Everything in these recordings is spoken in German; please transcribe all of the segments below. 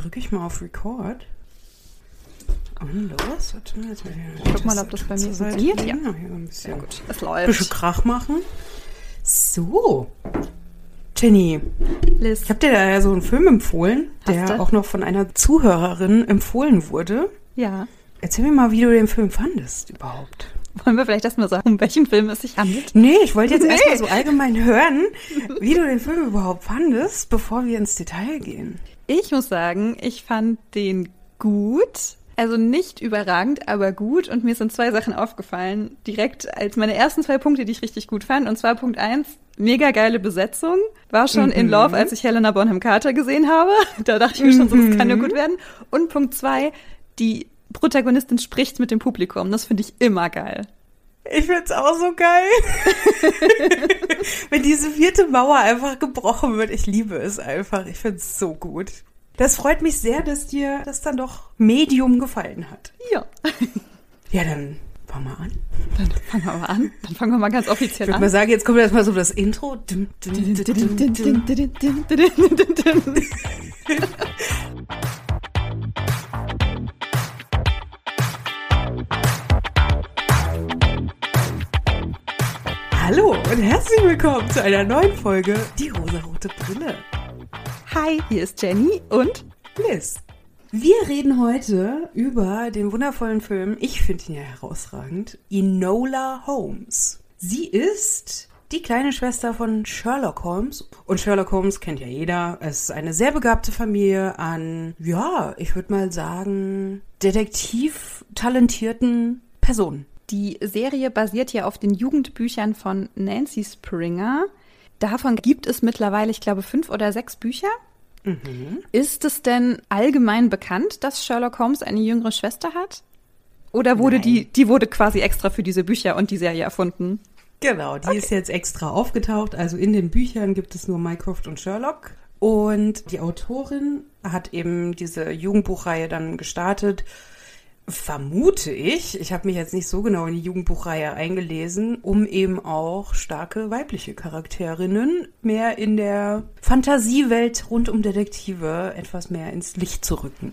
drücke ich mal auf Record. Und los, warte mal, jetzt mal hier Guck mal, ob das bei mir funktioniert. Ja. ja ein bisschen, ja, gut. Es läuft. Ein bisschen Krach machen. So. Jenny, Liz. ich habe dir da ja so einen Film empfohlen, Hast der du? auch noch von einer Zuhörerin empfohlen wurde. Ja. Erzähl mir mal, wie du den Film fandest überhaupt. Wollen wir vielleicht erstmal sagen, um welchen Film es sich handelt? Nee, ich wollte jetzt nee. erstmal so allgemein hören, wie du den Film überhaupt fandest, bevor wir ins Detail gehen. Ich muss sagen, ich fand den gut. Also nicht überragend, aber gut. Und mir sind zwei Sachen aufgefallen, direkt als meine ersten zwei Punkte, die ich richtig gut fand. Und zwar Punkt eins, mega geile Besetzung. War schon mhm. in Love, als ich Helena Bonham Carter gesehen habe. Da dachte ich mir schon so, das kann ja mhm. gut werden. Und Punkt zwei, die Protagonistin spricht mit dem Publikum. Das finde ich immer geil. Ich find's auch so geil. Wenn diese vierte Mauer einfach gebrochen wird. Ich liebe es einfach. Ich find's so gut. Das freut mich sehr, dass dir das dann doch Medium gefallen hat. Ja. Ja, dann fangen wir an. Dann fangen wir mal an. Dann fangen wir mal ganz offiziell ich an. Ich würde mal sagen, jetzt kommt erstmal so das Intro. Hallo und herzlich willkommen zu einer neuen Folge Die rosarote Brille. Hi, hier ist Jenny und Liz. Wir reden heute über den wundervollen Film, ich finde ihn ja herausragend, Enola Holmes. Sie ist die kleine Schwester von Sherlock Holmes. Und Sherlock Holmes kennt ja jeder. Es ist eine sehr begabte Familie an, ja, ich würde mal sagen, detektiv talentierten Personen. Die Serie basiert ja auf den Jugendbüchern von Nancy Springer. Davon gibt es mittlerweile, ich glaube, fünf oder sechs Bücher. Mhm. Ist es denn allgemein bekannt, dass Sherlock Holmes eine jüngere Schwester hat? Oder wurde Nein. die, die wurde quasi extra für diese Bücher und die Serie erfunden? Genau, die okay. ist jetzt extra aufgetaucht. Also in den Büchern gibt es nur Mycroft und Sherlock. Und die Autorin hat eben diese Jugendbuchreihe dann gestartet vermute ich, ich habe mich jetzt nicht so genau in die Jugendbuchreihe eingelesen, um eben auch starke weibliche Charakterinnen mehr in der Fantasiewelt rund um Detektive etwas mehr ins Licht zu rücken.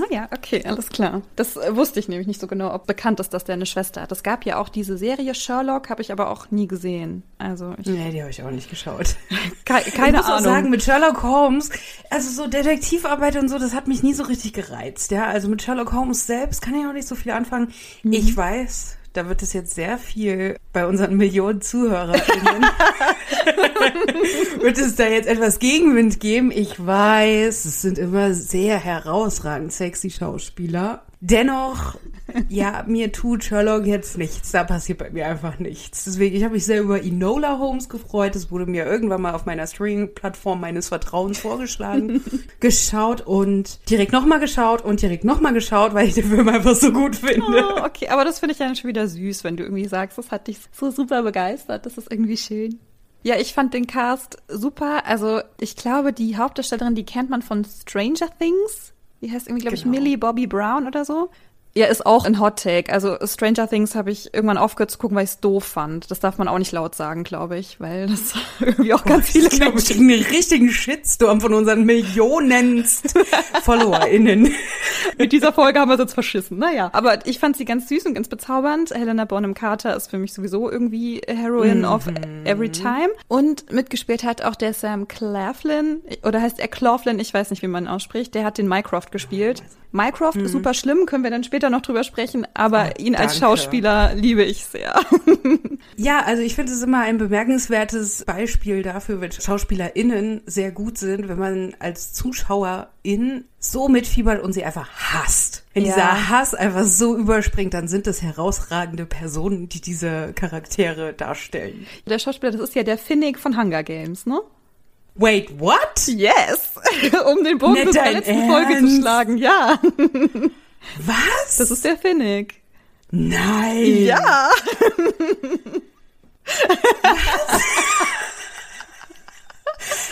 Ah ja, okay, alles klar. Das äh, wusste ich nämlich nicht so genau, ob bekannt ist, dass der eine Schwester hat. Es gab ja auch diese Serie Sherlock, habe ich aber auch nie gesehen. Also ich nee, die habe ich auch nicht geschaut. Ke keine ich muss Ahnung. Auch sagen, mit Sherlock Holmes, also so Detektivarbeit und so, das hat mich nie so richtig gereizt. Ja, also mit Sherlock Holmes selbst kann ich auch nicht so viel anfangen. Mhm. Ich weiß, da wird es jetzt sehr viel bei unseren Millionen ZuhörerInnen. wird es da jetzt etwas Gegenwind geben? Ich weiß, es sind immer sehr herausragend sexy Schauspieler. Dennoch ja, mir tut Sherlock jetzt nichts. Da passiert bei mir einfach nichts. Deswegen, ich habe mich sehr über Enola Holmes gefreut. Das wurde mir irgendwann mal auf meiner Streaming-Plattform meines Vertrauens vorgeschlagen. geschaut und direkt nochmal geschaut und direkt nochmal geschaut, weil ich den Film einfach so gut finde. Oh, okay, aber das finde ich dann schon wieder süß, wenn du irgendwie sagst, das hat dich so super begeistert. Das ist irgendwie schön. Ja, ich fand den Cast super. Also, ich glaube, die Hauptdarstellerin, die kennt man von Stranger Things. Die heißt irgendwie, glaube genau. ich, Millie Bobby Brown oder so. Ja, ist auch ein Hot Take. Also Stranger Things habe ich irgendwann aufgehört zu gucken, weil ich es doof fand. Das darf man auch nicht laut sagen, glaube ich, weil das irgendwie auch ganz viele ich glaube, ich einen richtigen Shitstorm von unseren Millionenst FollowerInnen. Mit dieser Folge haben wir es jetzt verschissen. Naja, aber ich fand sie ganz süß und ganz bezaubernd. Helena Bonham Carter ist für mich sowieso irgendwie Heroine mhm. of Every Time. Und mitgespielt hat auch der Sam Claflin, oder heißt er Claflin, ich weiß nicht, wie man ihn ausspricht. Der hat den Mycroft gespielt. Mycroft mhm. ist super schlimm, können wir dann später noch drüber sprechen, aber oh, ihn als Schauspieler liebe ich sehr. ja, also ich finde es immer ein bemerkenswertes Beispiel dafür, wenn SchauspielerInnen sehr gut sind, wenn man als Zuschauerin so mitfiebert und sie einfach hasst. Wenn ja. dieser Hass einfach so überspringt, dann sind das herausragende Personen, die diese Charaktere darstellen. Der Schauspieler, das ist ja der Finnick von Hunger Games, ne? Wait, what? Yes! um den Bogen bis zur letzten Ernst? Folge zu schlagen, ja. Was? Das ist der Finnick. Nein. Ja. Was?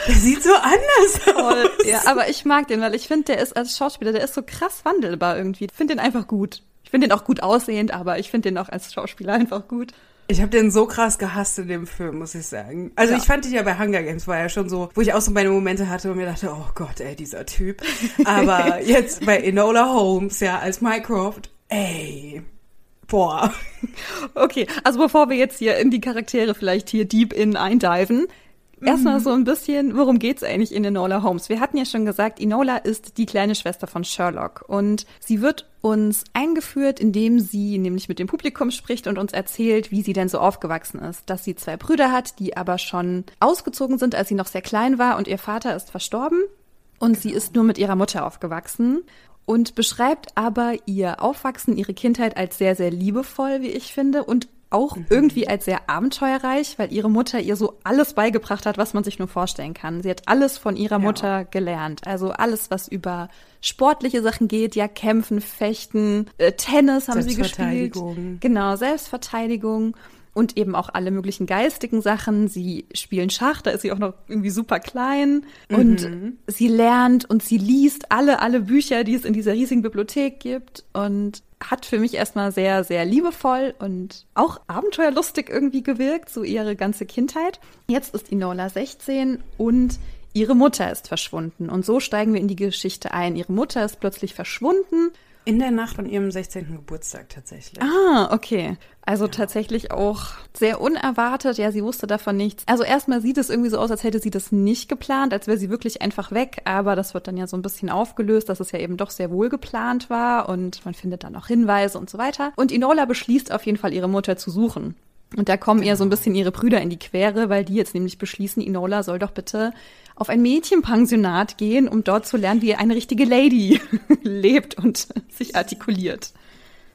Der sieht so anders aus. Ja, aber ich mag den, weil ich finde, der ist als Schauspieler, der ist so krass wandelbar irgendwie. Ich finde den einfach gut. Ich finde den auch gut aussehend, aber ich finde den auch als Schauspieler einfach gut. Ich habe den so krass gehasst in dem Film, muss ich sagen. Also Ja. ich fand ihn ja bei Hunger Games war ja schon so, wo ich auch so meine Momente hatte und mir dachte, oh Gott, ey, dieser Typ. Aber jetzt bei Enola Holmes, ja, als Mycroft, ey, boah. Okay, also bevor wir jetzt hier in die Charaktere vielleicht hier deep in eindiven, erstmal so ein bisschen, worum geht's eigentlich in Enola Holmes? Wir hatten ja schon gesagt, Enola ist die kleine Schwester von Sherlock und sie wird uns eingeführt, indem sie nämlich mit dem Publikum spricht und uns erzählt, wie sie denn so aufgewachsen ist. Dass sie zwei Brüder hat, die aber schon ausgezogen sind, als sie noch sehr klein war und ihr Vater ist verstorben und sie ist nur mit ihrer Mutter aufgewachsen und beschreibt aber ihr Aufwachsen, ihre Kindheit als sehr, sehr liebevoll, wie ich finde, und auch irgendwie als sehr abenteuerreich, weil ihre Mutter ihr so alles beigebracht hat, was man sich nur vorstellen kann. Sie hat alles von ihrer Ja. Mutter gelernt. Also alles, was über sportliche Sachen geht, ja, kämpfen, fechten, äh, Tennis haben sie gespielt. Genau, Selbstverteidigung und eben auch alle möglichen geistigen Sachen. Sie spielen Schach, da ist sie auch noch irgendwie super klein und sie lernt und sie liest alle, alle Bücher, die es in dieser riesigen Bibliothek gibt und hat für mich erstmal sehr, sehr liebevoll und auch abenteuerlustig irgendwie gewirkt, so ihre ganze Kindheit. Jetzt ist Inola 16 und ihre Mutter ist verschwunden. Und so steigen wir in die Geschichte ein. Ihre Mutter ist plötzlich verschwunden In der Nacht von ihrem 16. Geburtstag tatsächlich. Ah, okay. Also tatsächlich auch sehr unerwartet. Ja, sie wusste davon nichts. Also erstmal sieht es irgendwie so aus, als hätte sie das nicht geplant, als wäre sie wirklich einfach weg. Aber das wird dann ja so ein bisschen aufgelöst, dass es ja eben doch sehr wohl geplant war und man findet dann auch Hinweise und so weiter. Und Inola beschließt auf jeden Fall, ihre Mutter zu suchen. Und da kommen ihr so ein bisschen ihre Brüder in die Quere, weil die jetzt nämlich beschließen, Inola soll doch bitte auf ein Mädchenpensionat gehen, um dort zu lernen, wie eine richtige Lady lebt und sich artikuliert.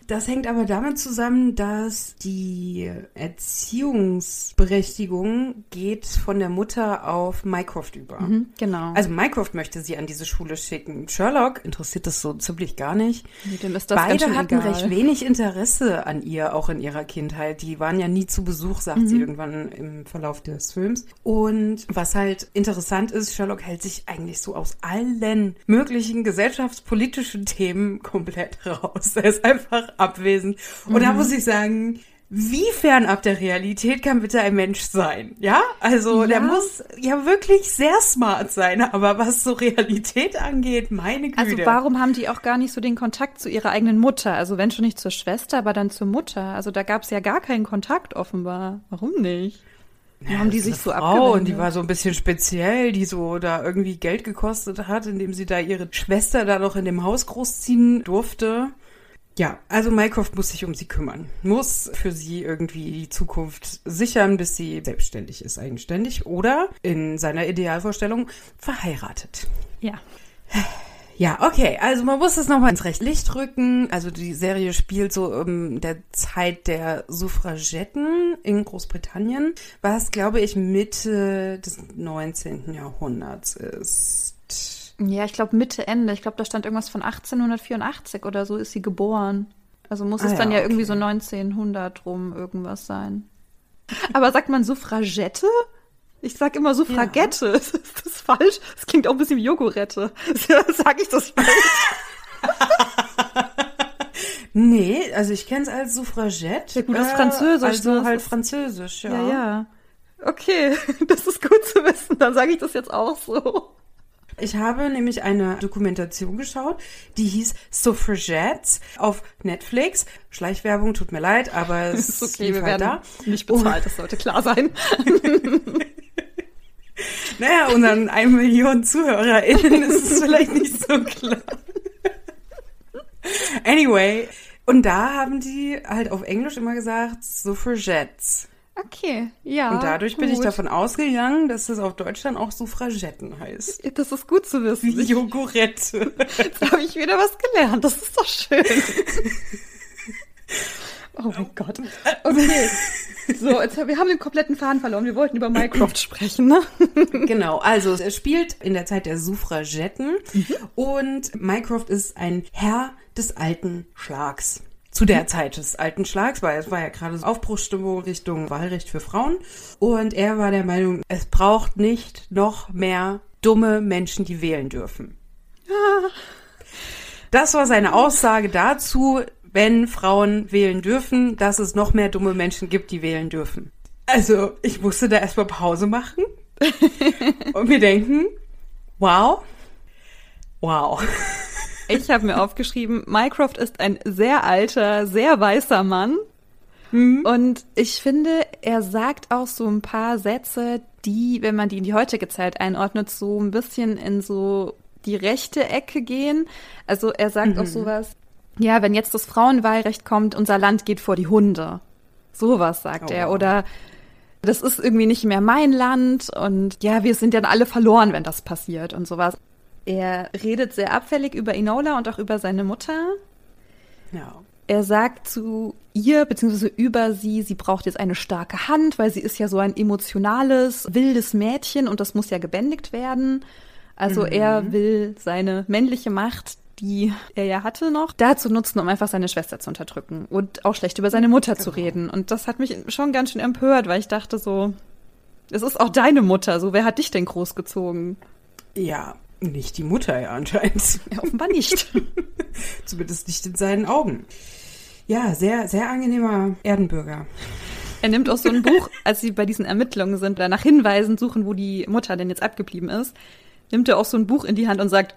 Das hängt aber damit zusammen, dass die Erziehungsberechtigung geht von der Mutter auf Mycroft über. Mhm, genau. Also Mycroft möchte sie an diese Schule schicken. Sherlock interessiert das so ziemlich gar nicht. Dem ist das Beide hatten egal. recht wenig Interesse an ihr, auch in ihrer Kindheit. Die waren ja nie zu Besuch, sagt Mhm. sie irgendwann im Verlauf des Films. Und was halt interessant ist, Sherlock hält sich eigentlich so aus allen möglichen gesellschaftspolitischen Themen komplett raus. Er ist einfach abwesend. Und Mhm. da muss ich sagen, wie fernab der Realität kann bitte ein Mensch sein? Ja, also Ja. der muss ja wirklich sehr smart sein, aber was so Realität angeht, meine Güte. Also warum haben die auch gar nicht so den Kontakt zu ihrer eigenen Mutter? Also wenn schon nicht zur Schwester, aber dann zur Mutter. Also da gab es ja gar keinen Kontakt offenbar. Warum nicht? Warum haben die sich so Frau und abgewendet? die war so ein bisschen speziell, die so da irgendwie Geld gekostet hat, indem sie da ihre Schwester da noch in dem Haus großziehen durfte. Ja, also Mycroft muss sich um sie kümmern, muss für sie irgendwie die Zukunft sichern, bis sie selbstständig ist, eigenständig oder in seiner Idealvorstellung verheiratet. ja. Ja, okay, also man muss es nochmal ins rechte Licht rücken. Also die Serie spielt so in der Zeit der Suffragetten in Großbritannien, was, glaube ich, Mitte des 19. Jahrhunderts ist. Ja, ich glaube Mitte, Ende. Ich glaube, da stand irgendwas von 1884 oder so ist sie geboren. Also muss Ah es dann ja, ja irgendwie okay. so 1900 rum irgendwas sein. Aber sagt man Suffragette? Ich sag immer Suffragette. Ist das falsch? Das klingt auch ein bisschen wie Jogurette. Sag ich das falsch? Nee, also ich kenne es als Suffragette. Ja gut, das ist Französisch, Also das halt ist- Französisch, ja. Ja, ja. Okay, das ist gut zu wissen. Dann sage ich das jetzt auch so. Ich habe nämlich eine Dokumentation geschaut, die hieß Suffragettes auf Netflix. Schleichwerbung, tut mir leid, aber es ist okay, wir halt werden da. nicht bezahlt, das sollte klar sein. Naja, unseren 1 Million ZuhörerInnen ist es vielleicht nicht so klar. Anyway, und da haben die halt auf Englisch immer gesagt Suffragettes. Okay, ja. Und dadurch bin ich gut. davon ausgegangen, dass es auf Deutsch dann auch Suffragetten heißt. Das ist gut zu wissen. Jogurette. Jetzt habe ich wieder was gelernt. Das ist doch schön. Oh mein Gott. Okay. So, jetzt, wir haben den kompletten Faden verloren. Wir wollten über Mycroft sprechen, ne? genau, also es spielt in der Zeit der Suffragetten und Mycroft ist ein Herr des alten Schlags. Zu der Zeit des alten Schlags, weil es war ja gerade so Aufbruchsstimmung Richtung Wahlrecht für Frauen. Und er war der Meinung, es braucht nicht noch mehr dumme Menschen, die wählen dürfen. Das war seine Aussage dazu, wenn Frauen wählen dürfen, dass es noch mehr dumme Menschen gibt, die wählen dürfen. Also, ich musste da erstmal Pause machen und mir denken, wow, wow. Ich habe mir aufgeschrieben, Mycroft ist ein sehr alter, sehr weißer Mann. Mhm. Und ich finde, er sagt auch so ein paar Sätze, die, wenn man die in die heutige Zeit einordnet, so ein bisschen in so die rechte Ecke gehen. Also er sagt mhm. auch sowas, ja, wenn jetzt das Frauenwahlrecht kommt, unser Land geht vor die Hunde. Sowas sagt oh, er. Oder das ist irgendwie nicht mehr mein Land und ja, wir sind dann alle verloren, wenn das passiert und sowas. Er redet sehr abfällig über Enola und auch über seine Mutter. Ja. Er sagt zu ihr, beziehungsweise über sie, sie braucht jetzt eine starke Hand, weil sie ist ja so ein emotionales, wildes Mädchen und das muss ja gebändigt werden. Also mhm. er will seine männliche Macht, die er ja hatte noch, dazu nutzen, um einfach seine Schwester zu unterdrücken und auch schlecht über seine Mutter genau. zu reden. Und das hat mich schon ganz schön empört, weil ich dachte so, es ist auch deine Mutter, so wer hat dich denn großgezogen? Ja, nicht die Mutter ja anscheinend. Ja, offenbar nicht. Zumindest nicht in seinen Augen. Ja, sehr, sehr angenehmer Erdenbürger. Er nimmt auch so ein Buch, als sie bei diesen Ermittlungen sind, da nach Hinweisen suchen, wo die Mutter denn jetzt abgeblieben ist, nimmt er auch so ein Buch in die Hand und sagt,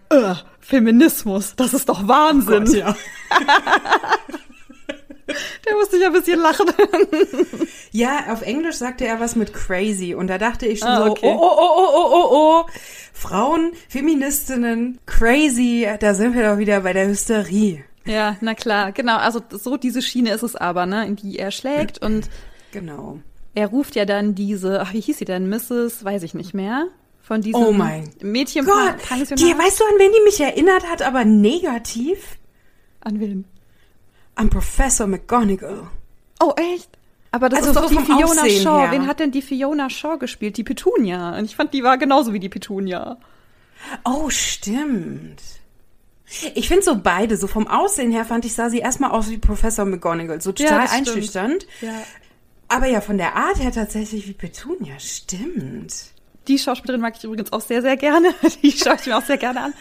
Feminismus, das ist doch Wahnsinn. Oh Gott, ja. Der musste ich ein bisschen lachen. ja, auf Englisch sagte er was mit crazy und da dachte ich schon ah, okay. so, oh, oh, oh, oh, oh, oh, Frauen, Feministinnen, crazy, da sind wir doch wieder bei der Hysterie. Ja, na klar, genau. Also so diese Schiene ist es aber, ne, in die er schlägt und genau. Er ruft ja dann diese, ach, wie hieß sie denn, Mrs. Weiß ich nicht mehr. Von diesem oh mein Mädchen Gott, die, weißt du, an wen die mich erinnert hat, aber negativ? An wen? An Professor McGonagall. Oh, echt? Aber das also ist doch die Fiona Aussehen Shaw. Her. Wen hat denn die Fiona Shaw gespielt? Die Petunia. Und ich fand, die war genauso wie die Petunia. Oh, stimmt. Ich finde so beide, so vom Aussehen her fand ich, sah sie erstmal aus wie Professor McGonagall, so total ja, einschüchternd. Ja. Aber ja, von der Art her tatsächlich wie Petunia, stimmt. Die Schauspielerin mag ich übrigens auch sehr, sehr gerne. Die schaue ich mir auch sehr gerne an.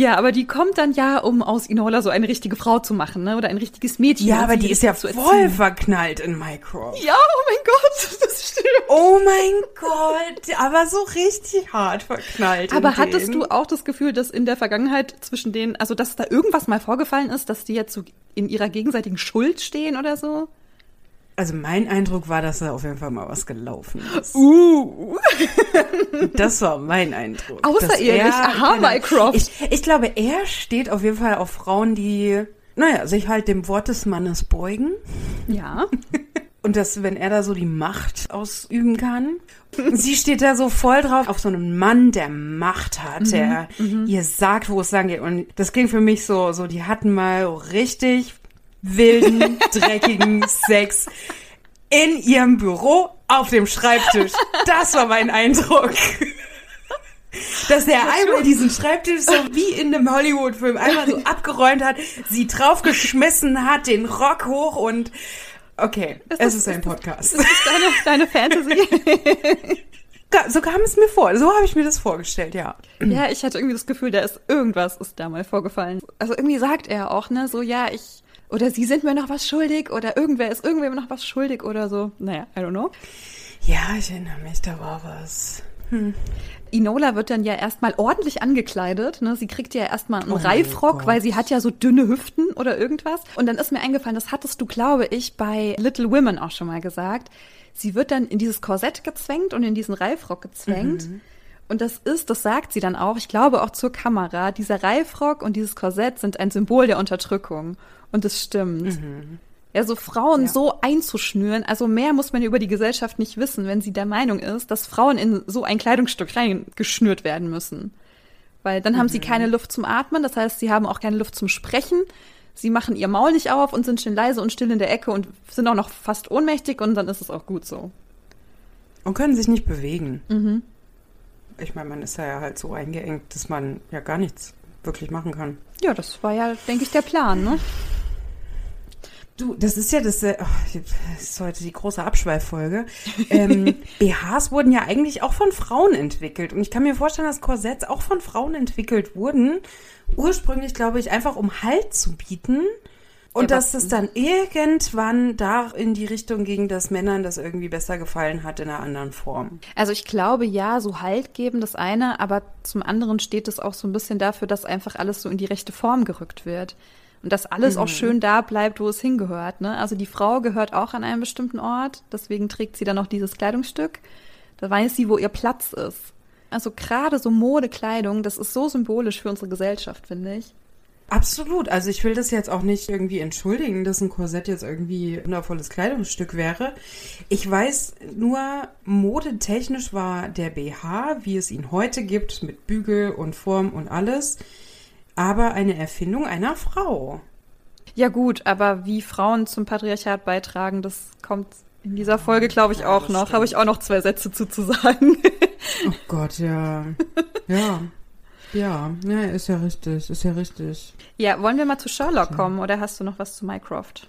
Ja, aber die kommt dann ja, um aus Inola so eine richtige Frau zu machen, ne? Oder ein richtiges Mädchen. Ja, aber die ist ja voll verknallt in Mycroft. Ja, oh mein Gott, das stimmt. Oh mein Gott, aber so richtig hart verknallt. Aber hattest denen. du auch das Gefühl, dass in der Vergangenheit zwischen denen, also dass da irgendwas mal vorgefallen ist, dass die jetzt so in ihrer gegenseitigen Schuld stehen oder so? Also mein Eindruck war, dass da auf jeden Fall mal was gelaufen ist. Uh. das war mein Eindruck. Außerehelich, aha, Mycroft. Ich, ich glaube, er steht auf jeden Fall auf Frauen, die, naja, sich halt dem Wort des Mannes beugen. Ja. Und dass, wenn er da so die Macht ausüben kann. Sie steht da so voll drauf auf so einen Mann, der Macht hat, mhm, der mhm. ihr sagt, wo es lang geht. Und das klingt für mich so, so, die hatten mal richtig wilden, dreckigen Sex in ihrem Büro auf dem Schreibtisch. Das war mein Eindruck. Dass er einmal diesen Schreibtisch so wie in einem Hollywood-Film einmal so abgeräumt hat, sie draufgeschmissen hat, den Rock hoch und okay, ist es ist ein Podcast. Ist das deine, deine Fantasy? So kam es mir vor. So habe ich mir das vorgestellt, ja. Ja, ich hatte irgendwie das Gefühl, da ist irgendwas ist da mal vorgefallen. Also irgendwie sagt er auch, ne, so ja, ich oder sie sind mir noch was schuldig oder irgendwer ist irgendwem noch was schuldig oder so. Naja, I don't know. Ja, ich erinnere mich, da war was. Hm. Inola wird dann ja erstmal ordentlich angekleidet. Ne? Sie kriegt ja erstmal einen oh Reifrock, weil sie hat ja so dünne Hüften oder irgendwas. Und dann ist mir eingefallen, das hattest du, glaube ich, bei Little Women auch schon mal gesagt. Sie wird dann in dieses Korsett gezwängt und in diesen Reifrock gezwängt. Mhm. Und das ist, das sagt sie dann auch, ich glaube auch zur Kamera, dieser Reifrock und dieses Korsett sind ein Symbol der Unterdrückung. Und es stimmt. Mhm. Ja, so Frauen ja. so einzuschnüren, also mehr muss man über die Gesellschaft nicht wissen, wenn sie der Meinung ist, dass Frauen in so ein Kleidungsstück reingeschnürt werden müssen. Weil dann mhm. haben sie mhm. keine Luft zum Atmen, das heißt, sie haben auch keine Luft zum Sprechen. Sie machen ihr Maul nicht auf und sind schön leise und still in der Ecke und sind auch noch fast ohnmächtig und dann ist es auch gut so. Und können sich nicht bewegen. Mhm. Ich meine, man ist ja halt so eingeengt, dass man ja gar nichts wirklich machen kann. Ja, das war ja, denke ich, der Plan, ne? Du, das ist ja das, äh, oh, das ist heute die große Abschweiffolge. Ähm, BHs wurden ja eigentlich auch von Frauen entwickelt. Und ich kann mir vorstellen, dass Korsetts auch von Frauen entwickelt wurden. Ursprünglich, glaube ich, einfach um Halt zu bieten. Und dass es dann irgendwann da in die Richtung ging, dass Männern das irgendwie besser gefallen hat in einer anderen Form. Also ich glaube ja, so Halt geben das eine, aber zum anderen steht es auch so ein bisschen dafür, dass einfach alles so in die rechte Form gerückt wird. Und dass alles mhm. auch schön da bleibt, wo es hingehört. Ne? Also die Frau gehört auch an einen bestimmten Ort, deswegen trägt sie dann auch dieses Kleidungsstück. Da weiß sie, wo ihr Platz ist. Also gerade so Modekleidung, das ist so symbolisch für unsere Gesellschaft, finde ich. Absolut. Also ich will das jetzt auch nicht irgendwie entschuldigen, dass ein Korsett jetzt irgendwie ein wundervolles Kleidungsstück wäre. Ich weiß nur, modetechnisch war der BH, wie es ihn heute gibt, mit Bügel und Form und alles, aber eine Erfindung einer Frau. Ja gut, aber wie Frauen zum Patriarchat beitragen, das kommt in dieser Folge, glaube ich, auch noch. Habe ich auch noch zwei Sätze zu, zu sagen. oh Gott, ja. Ja. Ja, ja, ist ja richtig, ist ja richtig. Ja, wollen wir mal zu Sherlock kommen oder hast du noch was zu Mycroft?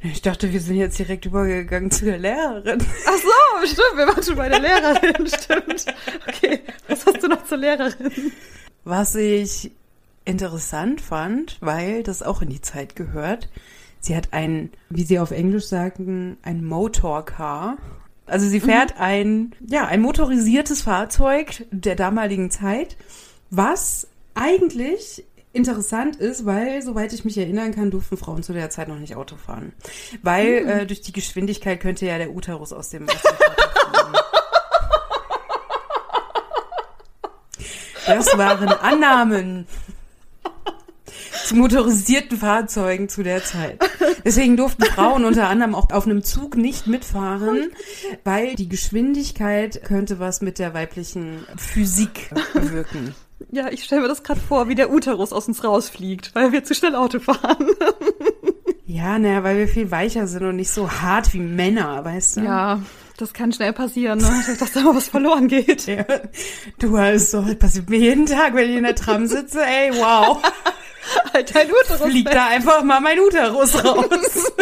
Ich dachte, wir sind jetzt direkt übergegangen zu der Lehrerin. Ach so, stimmt, wir waren schon bei der Lehrerin, stimmt. Okay, was hast du noch zur Lehrerin? Was ich interessant fand, weil das auch in die Zeit gehört. Sie hat ein, wie sie auf Englisch sagen, ein Motorcar. Also sie fährt mhm. ein, ja, ein motorisiertes Fahrzeug der damaligen Zeit was eigentlich interessant ist, weil, soweit ich mich erinnern kann, durften Frauen zu der Zeit noch nicht Auto fahren. Weil hm. äh, durch die Geschwindigkeit könnte ja der Uterus aus dem, aus dem Das waren Annahmen zu motorisierten Fahrzeugen zu der Zeit. Deswegen durften Frauen unter anderem auch auf einem Zug nicht mitfahren, weil die Geschwindigkeit könnte was mit der weiblichen Physik bewirken. Ja, ich stelle mir das gerade vor, wie der Uterus aus uns rausfliegt, weil wir zu schnell Auto fahren. ja, naja, weil wir viel weicher sind und nicht so hart wie Männer, weißt du? Ja, das kann schnell passieren, ne? dass da mal was verloren geht. Ja. Du, also, das passiert mir jeden Tag, wenn ich in der Tram sitze. Ey, wow. halt dein Uterus. Fliegt da einfach mal mein Uterus raus.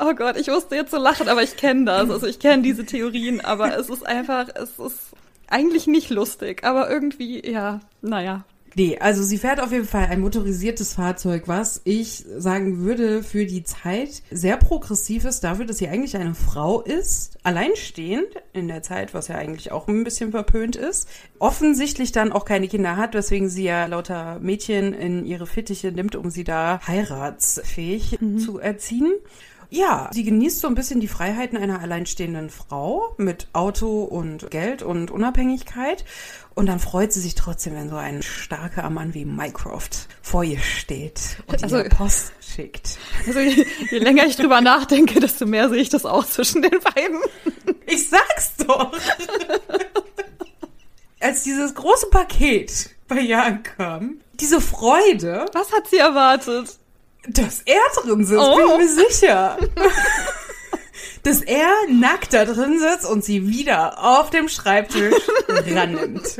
oh Gott, ich musste jetzt so lachen, aber ich kenne das. Also ich kenne diese Theorien, aber es ist einfach, es ist eigentlich nicht lustig, aber irgendwie, ja, naja. Nee, also sie fährt auf jeden Fall ein motorisiertes Fahrzeug, was ich sagen würde für die Zeit sehr progressiv ist, dafür, dass sie eigentlich eine Frau ist, alleinstehend in der Zeit, was ja eigentlich auch ein bisschen verpönt ist, offensichtlich dann auch keine Kinder hat, weswegen sie ja lauter Mädchen in ihre Fittiche nimmt, um sie da heiratsfähig mhm. zu erziehen. Ja, sie genießt so ein bisschen die Freiheiten einer alleinstehenden Frau mit Auto und Geld und Unabhängigkeit. Und dann freut sie sich trotzdem, wenn so ein starker Mann wie Mycroft vor ihr steht und also, ihr Post schickt. Also je, je länger ich drüber nachdenke, desto mehr sehe ich das auch zwischen den beiden. Ich sag's doch. Als dieses große Paket bei Jan kam, diese Freude. Was hat sie erwartet? Dass er drin sitzt, oh. bin ich mir sicher. Dass er nackt da drin sitzt und sie wieder auf dem Schreibtisch rannimmt.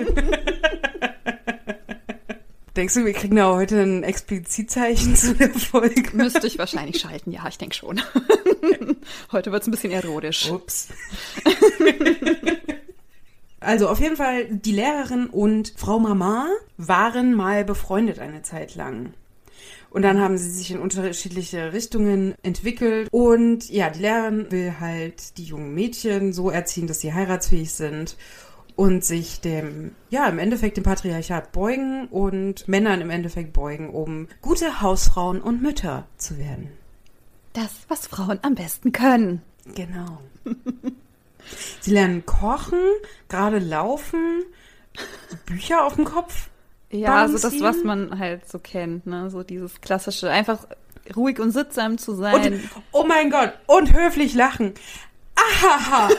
Denkst du, wir kriegen da heute ein Explizitzeichen zu der Folge? Müsste ich wahrscheinlich schalten, ja, ich denke schon. heute wird es ein bisschen erotisch. Ups. Also auf jeden Fall, die Lehrerin und Frau Mama waren mal befreundet eine Zeit lang. Und dann haben sie sich in unterschiedliche Richtungen entwickelt. Und ja, die Lehrerin will halt die jungen Mädchen so erziehen, dass sie heiratsfähig sind und sich dem, ja, im Endeffekt dem Patriarchat beugen und Männern im Endeffekt beugen, um gute Hausfrauen und Mütter zu werden. Das, was Frauen am besten können. Genau. sie lernen kochen, gerade laufen, Bücher auf dem Kopf ja, also das, was man halt so kennt, ne? So dieses klassische, einfach ruhig und sittsam zu sein. Und, oh mein Gott, und höflich lachen. Ahaha.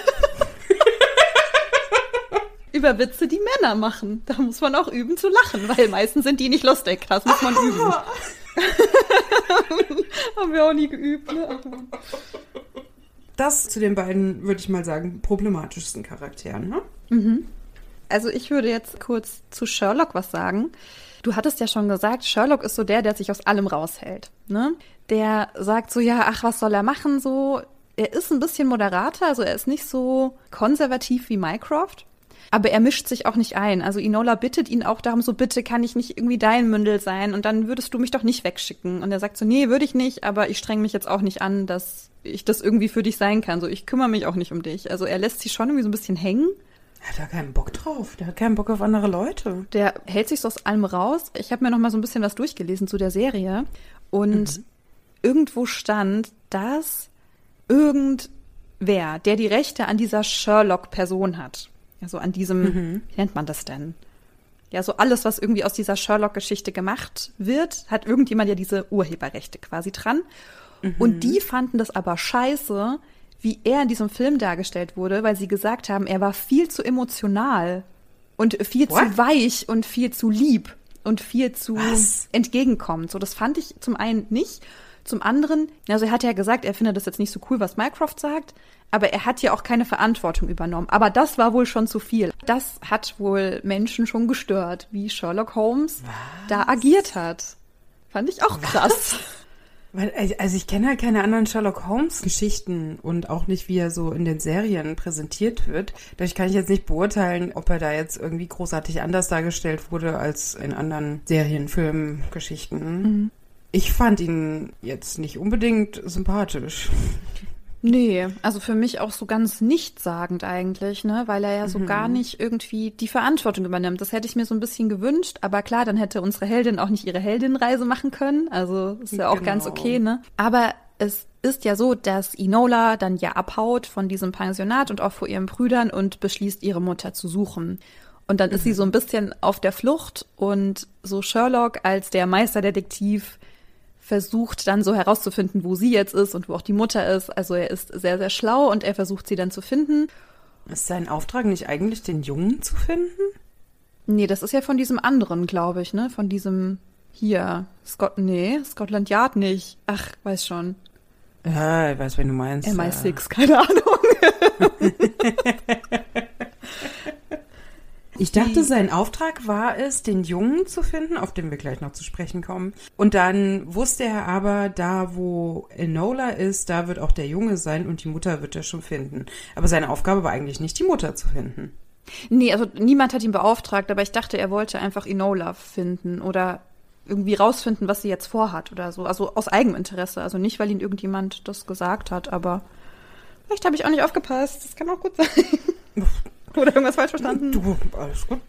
Über Witze, die Männer machen. Da muss man auch üben zu lachen, weil meistens sind die nicht lustig. Das muss man üben. Haben wir auch nie geübt, ne? Das zu den beiden, würde ich mal sagen, problematischsten Charakteren, ne? Mhm. Also ich würde jetzt kurz zu Sherlock was sagen. Du hattest ja schon gesagt, Sherlock ist so der, der sich aus allem raushält. Ne? Der sagt so, ja, ach, was soll er machen? So, er ist ein bisschen moderater, also er ist nicht so konservativ wie Mycroft. Aber er mischt sich auch nicht ein. Also Inola bittet ihn auch darum, so bitte kann ich nicht irgendwie dein Mündel sein und dann würdest du mich doch nicht wegschicken. Und er sagt so, nee, würde ich nicht, aber ich streng mich jetzt auch nicht an, dass ich das irgendwie für dich sein kann. So, ich kümmere mich auch nicht um dich. Also er lässt sie schon irgendwie so ein bisschen hängen. Er hat da keinen Bock drauf. Der hat keinen Bock auf andere Leute. Der hält sich so aus allem raus. Ich habe mir noch mal so ein bisschen was durchgelesen zu der Serie und mhm. irgendwo stand, dass irgendwer, der die Rechte an dieser Sherlock-Person hat, also an diesem, mhm. wie nennt man das denn? Ja, so alles, was irgendwie aus dieser Sherlock-Geschichte gemacht wird, hat irgendjemand ja diese Urheberrechte quasi dran. Mhm. Und die fanden das aber scheiße, wie er in diesem Film dargestellt wurde, weil sie gesagt haben, er war viel zu emotional und viel What? zu weich und viel zu lieb und viel zu Was? entgegenkommend. So, das fand ich zum einen nicht. Zum anderen, also er hat ja gesagt, er findet das jetzt nicht so cool, was Mycroft sagt, aber er hat ja auch keine Verantwortung übernommen. Aber das war wohl schon zu viel. Das hat wohl Menschen schon gestört, wie Sherlock Holmes was? da agiert hat. Fand ich auch krass. Weil, also ich kenne halt keine anderen Sherlock Holmes Geschichten und auch nicht, wie er so in den Serien präsentiert wird. Dadurch kann ich jetzt nicht beurteilen, ob er da jetzt irgendwie großartig anders dargestellt wurde als in anderen Serien, Filmen, Geschichten. Mhm. Ich fand ihn jetzt nicht unbedingt sympathisch. Nee, also für mich auch so ganz nichtssagend eigentlich, ne, weil er ja so mhm. gar nicht irgendwie die Verantwortung übernimmt. Das hätte ich mir so ein bisschen gewünscht, aber klar, dann hätte unsere Heldin auch nicht ihre Heldinnenreise machen können. Also ist ja auch genau. ganz okay, ne? Aber es ist ja so, dass Inola dann ja abhaut von diesem Pensionat und auch vor ihren Brüdern und beschließt, ihre Mutter zu suchen. Und dann mhm. ist sie so ein bisschen auf der Flucht und so Sherlock als der Meisterdetektiv versucht dann so herauszufinden, wo sie jetzt ist und wo auch die Mutter ist. Also er ist sehr, sehr schlau und er versucht sie dann zu finden. Ist sein Auftrag nicht eigentlich, den Jungen zu finden? Nee, das ist ja von diesem anderen, glaube ich, ne? Von diesem hier. Scott, nee, Scotland Yard nicht. Ach, weiß schon. Ja, ich weiß, wen du meinst. MI6, ja. keine Ahnung. Ich dachte, sein Auftrag war es, den Jungen zu finden, auf den wir gleich noch zu sprechen kommen. Und dann wusste er aber, da wo Enola ist, da wird auch der Junge sein und die Mutter wird er schon finden. Aber seine Aufgabe war eigentlich nicht, die Mutter zu finden. Nee, also niemand hat ihn beauftragt, aber ich dachte, er wollte einfach Enola finden oder irgendwie rausfinden, was sie jetzt vorhat oder so. Also aus eigenem Interesse. Also nicht, weil ihn irgendjemand das gesagt hat, aber vielleicht habe ich auch nicht aufgepasst. Das kann auch gut sein. Oder irgendwas falsch verstanden? Du, alles gut.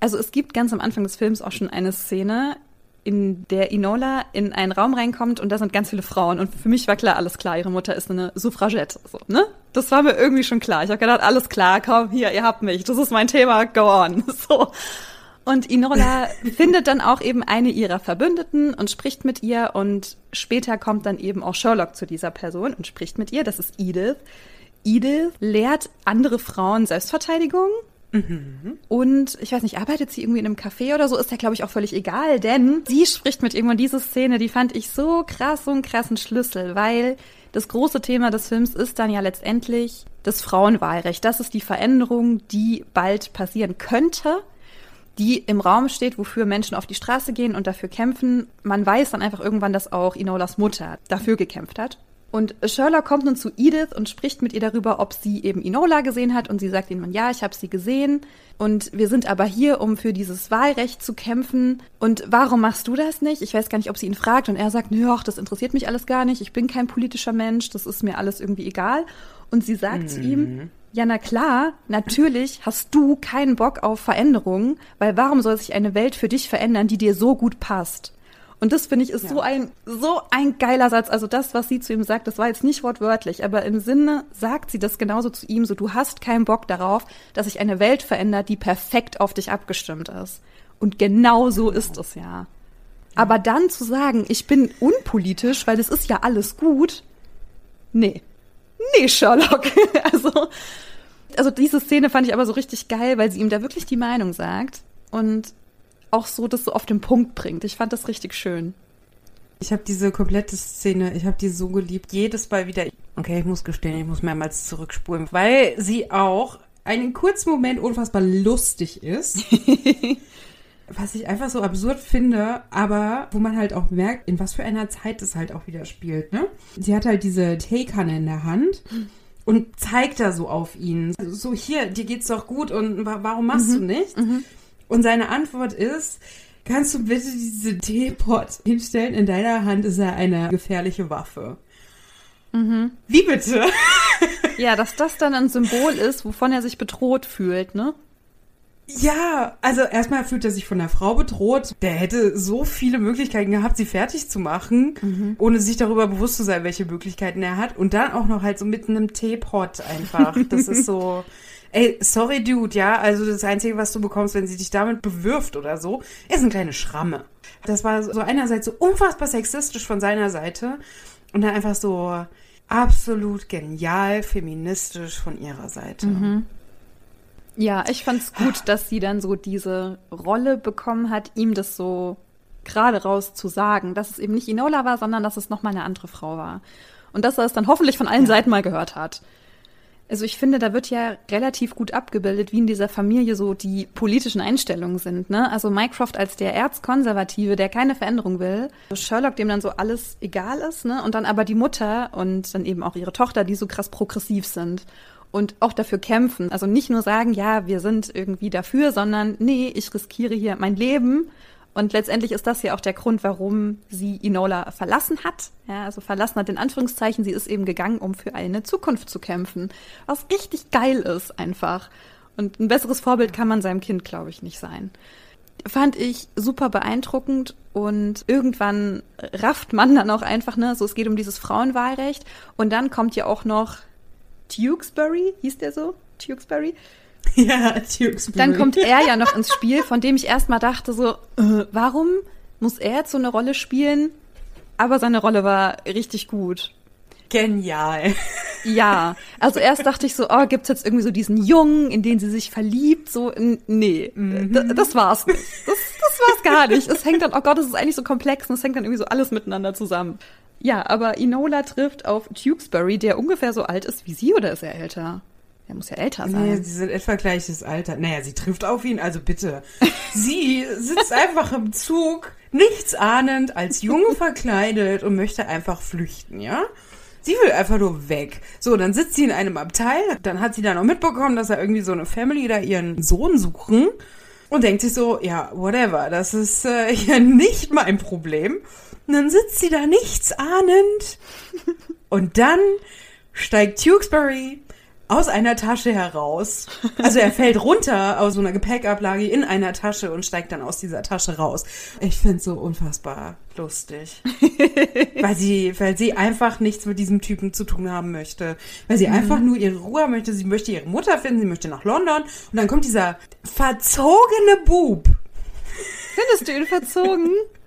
Also es gibt ganz am Anfang des Films auch schon eine Szene, in der Inola in einen Raum reinkommt und da sind ganz viele Frauen. Und für mich war klar, alles klar, ihre Mutter ist eine Suffragette. So, ne? Das war mir irgendwie schon klar. Ich habe gedacht, alles klar, komm, hier, ihr habt mich, das ist mein Thema, go on. So. Und Inola findet dann auch eben eine ihrer Verbündeten und spricht mit ihr und später kommt dann eben auch Sherlock zu dieser Person und spricht mit ihr, das ist Edith. Edith lehrt andere Frauen Selbstverteidigung. Und ich weiß nicht, arbeitet sie irgendwie in einem Café oder so, ist ja, glaube ich, auch völlig egal, denn sie spricht mit irgendwann diese Szene, die fand ich so krass, so einen krassen Schlüssel, weil das große Thema des Films ist dann ja letztendlich das Frauenwahlrecht. Das ist die Veränderung, die bald passieren könnte, die im Raum steht, wofür Menschen auf die Straße gehen und dafür kämpfen. Man weiß dann einfach irgendwann, dass auch Inolas Mutter dafür gekämpft hat. Und Sherlock kommt nun zu Edith und spricht mit ihr darüber, ob sie eben Inola gesehen hat. Und sie sagt ihm, ja, ich habe sie gesehen. Und wir sind aber hier, um für dieses Wahlrecht zu kämpfen. Und warum machst du das nicht? Ich weiß gar nicht, ob sie ihn fragt. Und er sagt, nö, das interessiert mich alles gar nicht. Ich bin kein politischer Mensch. Das ist mir alles irgendwie egal. Und sie sagt mhm. zu ihm, mhm. Ja, na klar, natürlich hast du keinen Bock auf Veränderungen, weil warum soll sich eine Welt für dich verändern, die dir so gut passt? Und das finde ich ist ja. so ein, so ein geiler Satz. Also das, was sie zu ihm sagt, das war jetzt nicht wortwörtlich, aber im Sinne sagt sie das genauso zu ihm, so du hast keinen Bock darauf, dass sich eine Welt verändert, die perfekt auf dich abgestimmt ist. Und genau so ist es ja. Aber dann zu sagen, ich bin unpolitisch, weil das ist ja alles gut, nee. Nee, Sherlock. also, also diese Szene fand ich aber so richtig geil, weil sie ihm da wirklich die Meinung sagt. Und auch so das so auf den Punkt bringt. Ich fand das richtig schön. Ich habe diese komplette Szene, ich habe die so geliebt. Jedes Mal wieder. Okay, ich muss gestehen, ich muss mehrmals zurückspulen, weil sie auch einen kurzen Moment unfassbar lustig ist. was ich einfach so absurd finde, aber wo man halt auch merkt, in was für einer Zeit das halt auch wieder spielt, ne? Sie hat halt diese Teekanne in der Hand und zeigt da so auf ihn. So, hier, dir geht's doch gut und warum machst du nichts? Und seine Antwort ist, kannst du bitte diese Teepot hinstellen? In deiner Hand ist er eine gefährliche Waffe. Wie bitte? Ja, dass das dann ein Symbol ist, wovon er sich bedroht fühlt, ne? Ja, also erstmal fühlt er sich von der Frau bedroht. Der hätte so viele Möglichkeiten gehabt, sie fertig zu machen, ohne sich darüber bewusst zu sein, welche Möglichkeiten er hat. Und dann auch noch halt so mit einem Teepot einfach. Das ist so, ey, sorry Dude, ja, also das Einzige, was du bekommst, wenn sie dich damit bewirft oder so, ist eine kleine Schramme. Das war so einerseits so unfassbar sexistisch von seiner Seite und dann einfach so absolut genial feministisch von ihrer Seite. Ja, ich fand's gut, dass sie dann so diese Rolle bekommen hat, ihm das so gerade raus zu sagen, dass es eben nicht Inola war, sondern dass es nochmal eine andere Frau war. Und dass er es dann hoffentlich von allen Seiten mal gehört hat. Also ich finde, da wird ja relativ gut abgebildet, wie in dieser Familie so die politischen Einstellungen sind. Ne? Also Mycroft als der Erzkonservative, der keine Veränderung will. Sherlock, dem dann so alles egal ist. Ne? Und dann aber die Mutter und dann eben auch ihre Tochter, die so krass progressiv sind und auch dafür kämpfen. Also nicht nur sagen, ja, wir sind irgendwie dafür, sondern nee, ich riskiere hier mein Leben. Und letztendlich ist das ja auch der Grund, warum sie Inola verlassen hat. Ja, also verlassen hat in Anführungszeichen. Sie ist eben gegangen, um für eine Zukunft zu kämpfen. Was richtig geil ist einfach. Und ein besseres Vorbild kann man seinem Kind, glaube ich, nicht sein. Fand ich super beeindruckend und irgendwann rafft man dann auch einfach, ne, so es geht um dieses Frauenwahlrecht und dann kommt ja auch noch Tewksbury, hieß der so? Tewksbury? Ja, Tewksbury. Dann kommt er ja noch ins Spiel, von dem ich erstmal dachte so, äh, warum muss er jetzt so eine Rolle spielen? Aber seine Rolle war richtig gut. Genial. Ja, also erst dachte ich so, oh, gibt's jetzt irgendwie so diesen Jungen, in den sie sich verliebt? So, nee, D- das war's nicht. Das, das war's gar nicht. Es hängt dann, oh Gott, es ist eigentlich so komplex und es hängt dann irgendwie so alles miteinander zusammen. Ja, aber Inola trifft auf Tewksbury, der ungefähr so alt ist wie sie, oder ist er älter? Er muss ja älter Nee, sein. sie sind etwa gleiches Alter. Naja, sie trifft auf ihn, also bitte. Sie sitzt einfach im Zug, nichts ahnend, als Junge verkleidet und möchte einfach flüchten, ja? Sie will einfach nur weg. So, dann sitzt sie in einem Abteil, dann hat sie dann auch mitbekommen, dass er irgendwie so eine Family da ihren Sohn suchen und denkt sich so, ja, whatever, das ist äh, ja nicht mein Problem. Und dann sitzt sie da nichts ahnend und dann steigt Tewksbury aus einer Tasche heraus. Also er fällt runter aus so einer Gepäckablage in einer Tasche und steigt dann aus dieser Tasche raus. Ich find's so unfassbar lustig. weil sie, weil sie einfach nichts mit diesem Typen zu tun haben möchte. Weil sie einfach nur ihre Ruhe möchte. Sie möchte ihre Mutter finden, sie möchte nach London. Und dann kommt dieser verzogene Bub. Findest du ihn verzogen?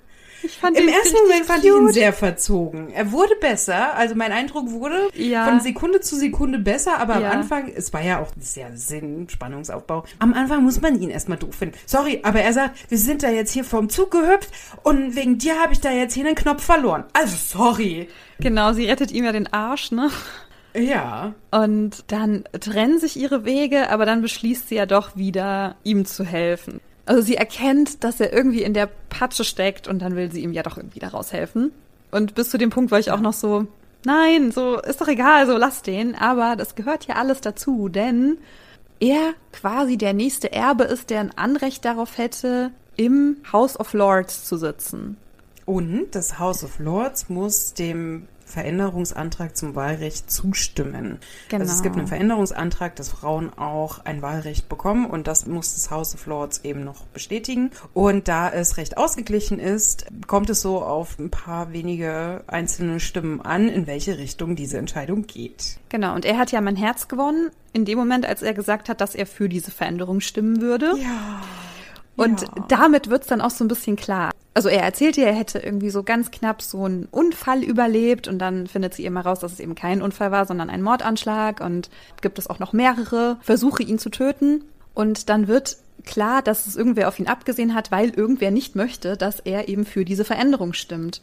Ich fand Im ersten Moment fand ich ihn cute. sehr verzogen. Er wurde besser, also mein Eindruck wurde Ja. von Sekunde zu Sekunde besser, aber Ja. am Anfang, es war ja auch sehr Sinn, Spannungsaufbau. Am Anfang muss man ihn erstmal doof finden. Sorry, aber er sagt, wir sind da jetzt hier vom Zug gehüpft und wegen dir habe ich da jetzt hier einen Knopf verloren. Also sorry. Genau, sie rettet ihm ja den Arsch, ne? Ja. Und dann trennen sich ihre Wege, aber dann beschließt sie ja doch wieder, ihm zu helfen. Also sie erkennt, dass er irgendwie in der Patsche steckt und dann will sie ihm ja doch irgendwie da raushelfen. Und bis zu dem Punkt war ich auch noch so, nein, so ist doch egal, so lass den. Aber das gehört ja alles dazu, denn er quasi der nächste Erbe ist, der ein Anrecht darauf hätte, im House of Lords zu sitzen. Und das House of Lords muss dem Veränderungsantrag zum Wahlrecht zustimmen. Genau. Also es gibt einen Veränderungsantrag, dass Frauen auch ein Wahlrecht bekommen und das muss das House of Lords eben noch bestätigen. Und da es recht ausgeglichen ist, kommt es so auf ein paar wenige einzelne Stimmen an, in welche Richtung diese Entscheidung geht. Genau, und er hat ja mein Herz gewonnen, in dem Moment, als er gesagt hat, dass er für diese Veränderung stimmen würde. Ja. Und Ja. damit wird's dann auch so ein bisschen klar. Also er erzählt ihr, er hätte irgendwie so ganz knapp so einen Unfall überlebt und dann findet sie immer raus, dass es eben kein Unfall war, sondern ein Mordanschlag und gibt es auch noch mehrere Versuche, ihn zu töten. Und dann wird klar, dass es irgendwer auf ihn abgesehen hat, weil irgendwer nicht möchte, dass er eben für diese Veränderung stimmt.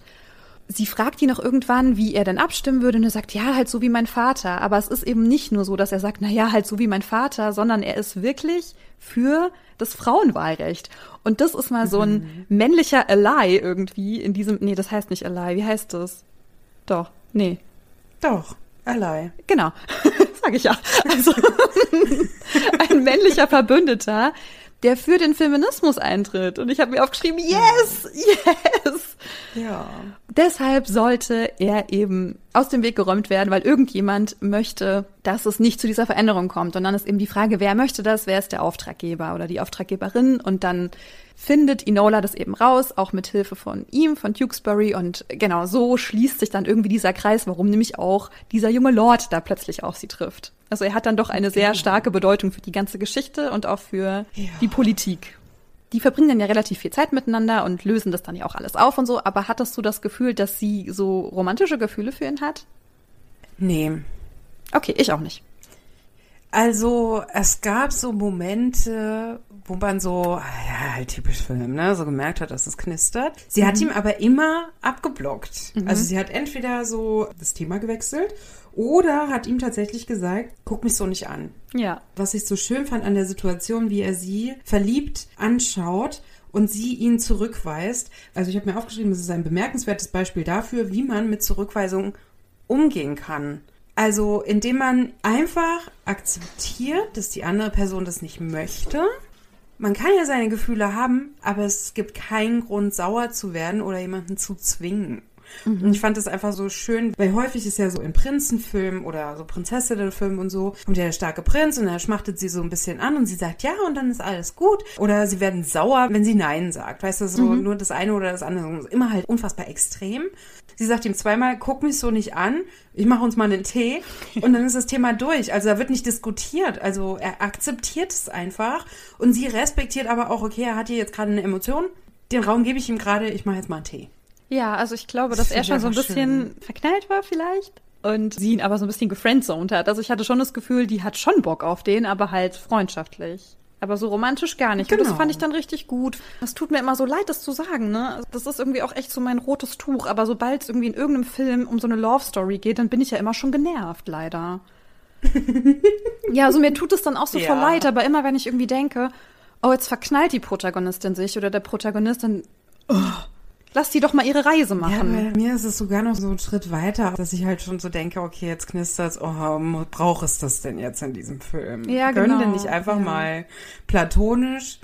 Sie fragt ihn noch irgendwann, wie er denn abstimmen würde, und er sagt, ja, halt so wie mein Vater. Aber es ist eben nicht nur so, dass er sagt, na ja, halt so wie mein Vater, sondern er ist wirklich für das Frauenwahlrecht. Und das ist mal so ein männlicher Ally irgendwie in diesem, nee, das heißt nicht Ally, wie heißt das? Doch, nee. Doch. Ally. Genau, sage ich ja. Also ein männlicher Verbündeter, der für den Feminismus eintritt. Und ich habe mir aufgeschrieben, yes, yes. Ja. Deshalb sollte er eben aus dem Weg geräumt werden, weil irgendjemand möchte, dass es nicht zu dieser Veränderung kommt. Und dann ist eben die Frage, wer möchte das? Wer ist der Auftraggeber oder die Auftraggeberin? Und dann findet Enola das eben raus, auch mit Hilfe von ihm, von Tewksbury. Und genau so schließt sich dann irgendwie dieser Kreis, warum nämlich auch dieser junge Lord da plötzlich auf sie trifft. Also er hat dann doch eine sehr starke Bedeutung für die ganze Geschichte und auch für Ja. die Politik. Die verbringen dann ja relativ viel Zeit miteinander und lösen das dann ja auch alles auf und so. Aber hattest du das Gefühl, dass sie so romantische Gefühle für ihn hat? Nee. Okay, ich auch nicht. Also, es gab so Momente, wo man so, ja, halt typisch Film, ne, so gemerkt hat, dass es knistert. Sie hat ihm aber immer abgeblockt. Also, sie hat entweder so das Thema gewechselt oder hat ihm tatsächlich gesagt, guck mich so nicht an. Ja. Was ich so schön fand an der Situation, wie er sie verliebt anschaut und sie ihn zurückweist. Also ich habe mir aufgeschrieben, das ist ein bemerkenswertes Beispiel dafür, wie man mit Zurückweisung umgehen kann. Also indem man einfach akzeptiert, dass die andere Person das nicht möchte. Man kann ja seine Gefühle haben, aber es gibt keinen Grund, sauer zu werden oder jemanden zu zwingen. Und ich fand das einfach so schön, weil häufig ist ja so in Prinzenfilmen oder so Prinzessinnenfilmen und so, kommt ja der starke Prinz und er schmachtet sie so ein bisschen an und sie sagt ja und dann ist alles gut. Oder sie werden sauer, wenn sie Nein sagt. Weißt du, so nur das eine oder das andere. Immer halt unfassbar extrem. Sie sagt ihm zweimal, guck mich so nicht an, ich mache uns mal einen Tee und dann ist das Thema durch. Also da wird nicht diskutiert. Also er akzeptiert es einfach und sie respektiert aber auch, okay, er hat hier jetzt gerade eine Emotion, den Raum gebe ich ihm gerade, ich mache jetzt mal einen Tee. Ja, also ich glaube, Das dass er finde schon so ein bisschen verknallt war vielleicht. Und sie ihn aber so ein bisschen gefriendzoned hat. Also ich hatte schon das Gefühl, die hat schon Bock auf den, aber halt freundschaftlich. Aber so romantisch gar nicht. Und das Genau. fand ich dann richtig gut. Das tut mir immer so leid, das zu sagen, ne? Also Das ist irgendwie auch echt so mein rotes Tuch. Aber sobald es irgendwie in irgendeinem Film um so eine Love Story geht, dann bin ich ja immer schon genervt, leider. ja, also mir tut es dann auch so voll Ja. leid, aber immer wenn ich irgendwie denke, oh, jetzt verknallt die Protagonistin sich oder der Protagonist, dann oh, lass die doch mal ihre Reise Ja, machen. bei mir ist es sogar noch so einen Schritt weiter, dass ich halt schon so denke, okay, jetzt knistert's, oh, mu- braucht es das denn jetzt in diesem Film? Ja, Können genau, denn nicht einfach ja. mal platonisch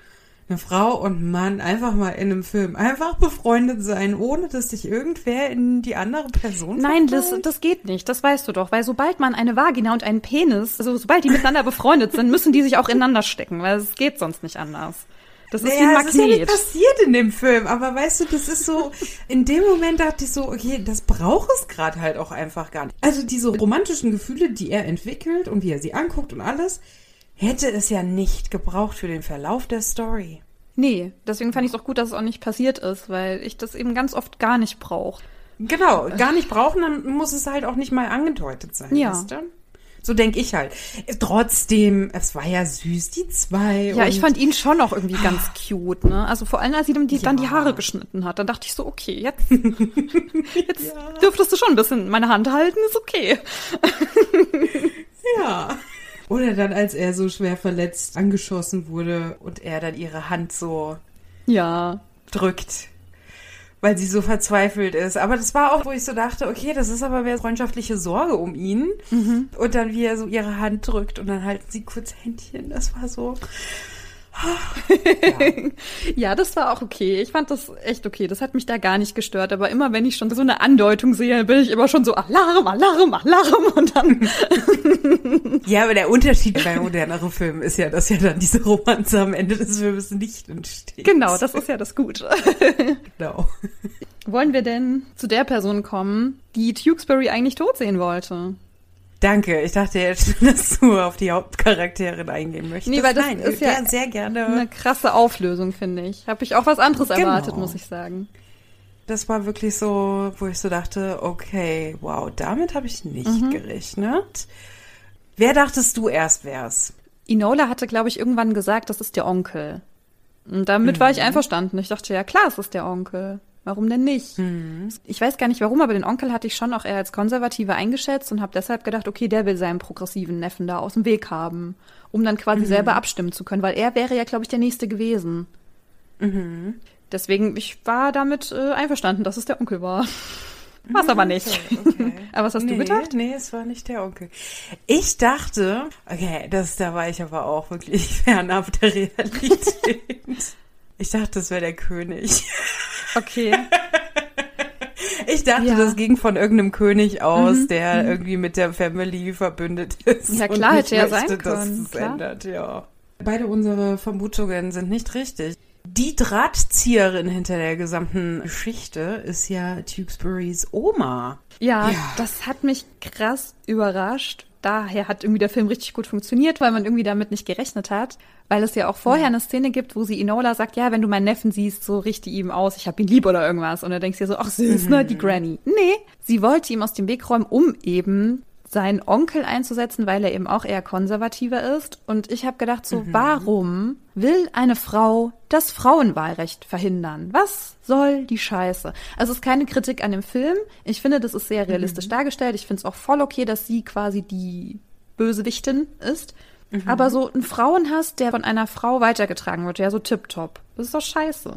eine Frau und ein Mann einfach mal in einem Film einfach befreundet sein, ohne dass sich irgendwer in die andere Person Nein, das, das geht nicht, das weißt du doch, weil sobald man eine Vagina und einen Penis, also sobald die miteinander befreundet sind, müssen die sich auch ineinander stecken, weil es geht sonst nicht anders. Das ist wie ein Ja, es ist ja nicht Magnet. passiert in dem Film, aber weißt du, das ist so, in dem Moment dachte ich so, okay, das braucht es gerade halt auch einfach gar nicht. Also diese romantischen Gefühle, die er entwickelt und wie er sie anguckt und alles, hätte es ja nicht gebraucht für den Verlauf der Story. Nee, deswegen fand ich es auch gut, dass es auch nicht passiert ist, weil ich das eben ganz oft gar nicht brauche. Genau, gar nicht brauchen, dann muss es halt auch nicht mal angedeutet sein, Ja. weißt du? So denke ich halt. Trotzdem, es war ja süß, die zwei. Ja, ich fand ihn schon auch irgendwie ganz cute, ne? Also vor allem, als sie ihm die, dann die Ja. Haare geschnitten hat, dann dachte ich so, okay, jetzt, jetzt dürftest du schon ein bisschen meine Hand halten, ist okay. Ja. Oder dann, als er so schwer verletzt angeschossen wurde und er dann ihre Hand so Ja. drückt, weil sie so verzweifelt ist. Aber das war auch, wo ich so dachte, okay, das ist aber mehr freundschaftliche Sorge um ihn. Und dann, wie er so ihre Hand drückt und dann halten sie kurz Händchen. Das war so. Ja, das war auch okay. Ich fand das echt okay. Das hat mich da gar nicht gestört. Aber immer wenn ich schon so eine Andeutung sehe, bin ich immer schon so Alarm, Alarm, Alarm und dann. Ja, aber der Unterschied bei moderneren Filmen ist ja, dass ja dann diese Romanze am Ende des Films nicht entsteht. Genau, das ist ja das Gute. Genau. Wollen wir denn zu der Person kommen, die Tewksbury eigentlich tot sehen wollte? Danke. Ich dachte jetzt, dass du auf die Hauptcharakterin eingehen möchtest. Nee, weil das Nein, ist ja gern- sehr gerne. Eine krasse Auflösung, finde ich. Habe ich auch was anderes Genau. erwartet, muss ich sagen. Das war wirklich so, wo ich so dachte, okay, wow, damit habe ich nicht Mhm. gerechnet. Wer dachtest du erst wär's? Inola hatte, glaube ich, irgendwann gesagt, das ist der Onkel. Und damit war ich einverstanden. Ich dachte, ja klar, es ist der Onkel. Warum denn nicht? Ich weiß gar nicht warum, aber den Onkel hatte ich schon auch eher als konservativer eingeschätzt und habe deshalb gedacht, okay, der will seinen progressiven Neffen da aus dem Weg haben, um dann quasi selber abstimmen zu können, weil er wäre ja, glaube ich, der Nächste gewesen. Deswegen, ich war damit äh, einverstanden, dass es der Onkel war. War es aber nicht. Okay. aber was hast nee, du gedacht? Nee, es war nicht der Onkel. Ich dachte, okay, das, da war ich aber auch wirklich fernab der Realität. Ich dachte, das wäre der König. Okay. Ich dachte, Ja. das ging von irgendeinem König aus, Mhm, der irgendwie mit der Family verbündet ist. Ja, klar, hätte ja sein können, klar. ändert, ja. Beide unsere Vermutungen sind nicht richtig. Die Drahtzieherin hinter der gesamten Geschichte ist ja Tewksburys Oma. Ja, Ja. das hat mich krass überrascht. Daher hat irgendwie der Film richtig gut funktioniert, weil man irgendwie damit nicht gerechnet hat. Weil es ja auch vorher eine Szene gibt, wo sie Enola sagt, ja, wenn du meinen Neffen siehst, so richte ihm aus, ich hab ihn lieb oder irgendwas. Und dann denkst du dir so, ach süß, ne, die Granny. Nee, sie wollte ihm aus dem Weg räumen, um eben seinen Onkel einzusetzen, weil er eben auch eher konservativer ist. Und ich habe gedacht, so, warum will eine Frau das Frauenwahlrecht verhindern? Was soll die Scheiße? Also es ist keine Kritik an dem Film. Ich finde, das ist sehr realistisch dargestellt. Ich finde es auch voll okay, dass sie quasi die Bösewichtin ist. Aber so ein Frauenhass, der von einer Frau weitergetragen wird, ja, so tipptopp. Das ist doch scheiße.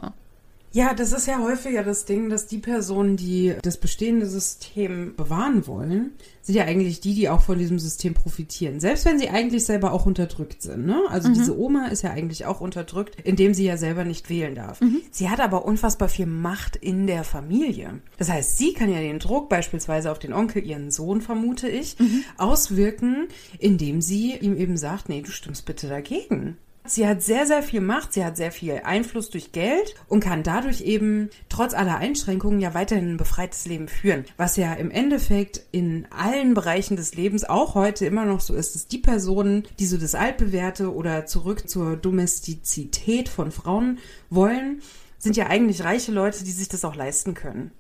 Ja, das ist ja häufiger das Ding, dass die Personen, die das bestehende System bewahren wollen, sind ja eigentlich die, die auch von diesem System profitieren. Selbst wenn sie eigentlich selber auch unterdrückt sind. Ne? Also diese Oma ist ja eigentlich auch unterdrückt, indem sie ja selber nicht wählen darf. Sie hat aber unfassbar viel Macht in der Familie. Das heißt, sie kann ja den Druck beispielsweise auf den Onkel, ihren Sohn, vermute ich, auswirken, indem sie ihm eben sagt, nee, du stimmst bitte dagegen. Sie hat sehr, sehr viel Macht, sie hat sehr viel Einfluss durch Geld und kann dadurch eben trotz aller Einschränkungen ja weiterhin ein befreites Leben führen. Was ja im Endeffekt in allen Bereichen des Lebens auch heute immer noch so ist, dass die Personen, die so das Altbewährte oder zurück zur Domestizität von Frauen wollen, sind ja eigentlich reiche Leute, die sich das auch leisten können.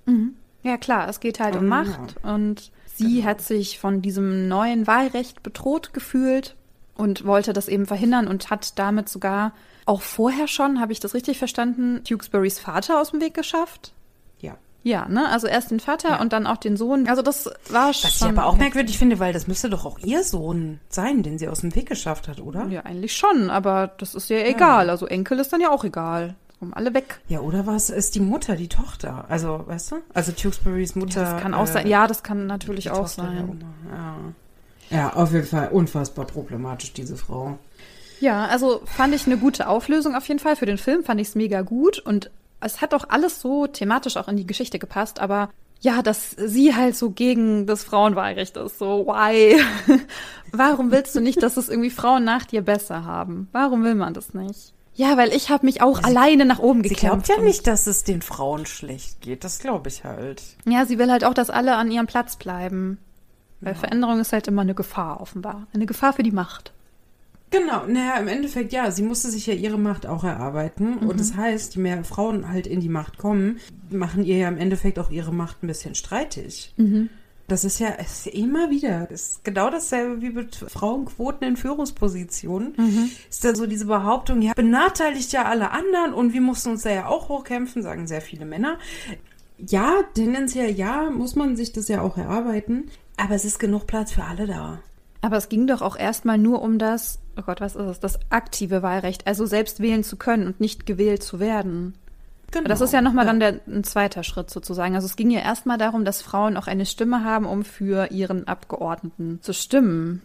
Ja, klar, es geht halt um Ähm, Macht und sie hat sich von diesem neuen Wahlrecht bedroht gefühlt und wollte das eben verhindern und hat damit sogar auch vorher schon, habe ich das richtig verstanden, Tewksburys Vater aus dem Weg geschafft. Ja. Ja, ne? Also erst den Vater Ja. und dann auch den Sohn. Also das war schon. Was ich aber auch merkwürdig finde, weil das müsste doch auch ihr Sohn sein, den sie aus dem Weg geschafft hat, oder? Ja, eigentlich schon, aber das ist ja egal. Also Enkel ist dann ja auch egal. Kommen alle weg. Ja, oder was ist die Mutter, die Tochter? Also, weißt du? Also Tewksburys Mutter. Das kann auch äh, sein. Ja, das kann natürlich auch Tochter sein. Oma. Ja. Ja, auf jeden Fall unfassbar problematisch, diese Frau. Ja, also fand ich eine gute Auflösung auf jeden Fall. Für den Film fand ich es mega gut und es hat auch alles so thematisch auch in die Geschichte gepasst, aber ja, dass sie halt so gegen das Frauenwahlrecht ist, so why? Warum willst du nicht, dass es irgendwie Frauen nach dir besser haben? Warum will man das nicht? Ja, weil ich habe mich auch alleine nach oben Sie gekämpft. glaubt ja nicht, dass es den Frauen schlecht geht. Das glaube ich halt. Ja, sie will halt auch, dass alle an ihrem Platz bleiben. Weil Veränderung ist halt immer eine Gefahr, offenbar. Eine Gefahr für die Macht. Genau, naja, im Endeffekt ja, sie musste sich ja ihre Macht auch erarbeiten. Und das heißt, je mehr Frauen halt in die Macht kommen, machen ihr ja im Endeffekt auch ihre Macht ein bisschen streitig. Das ist ja ist ja immer wieder, das ist genau dasselbe wie mit Frauenquoten in Führungspositionen. Ist da so diese Behauptung, ja, benachteiligt ja alle anderen und wir mussten uns da ja auch hochkämpfen, sagen sehr viele Männer. Ja, tendenziell ja, muss man sich das ja auch erarbeiten. Aber es ist genug Platz für alle da. Aber es ging doch auch erstmal nur um das, oh Gott, was ist es, das aktive Wahlrecht, also selbst wählen zu können und nicht gewählt zu werden. Genau. Das ist ja nochmal dann der, ein zweiter Schritt sozusagen. Also es ging ja erstmal darum, dass Frauen auch eine Stimme haben, um für ihren Abgeordneten zu stimmen.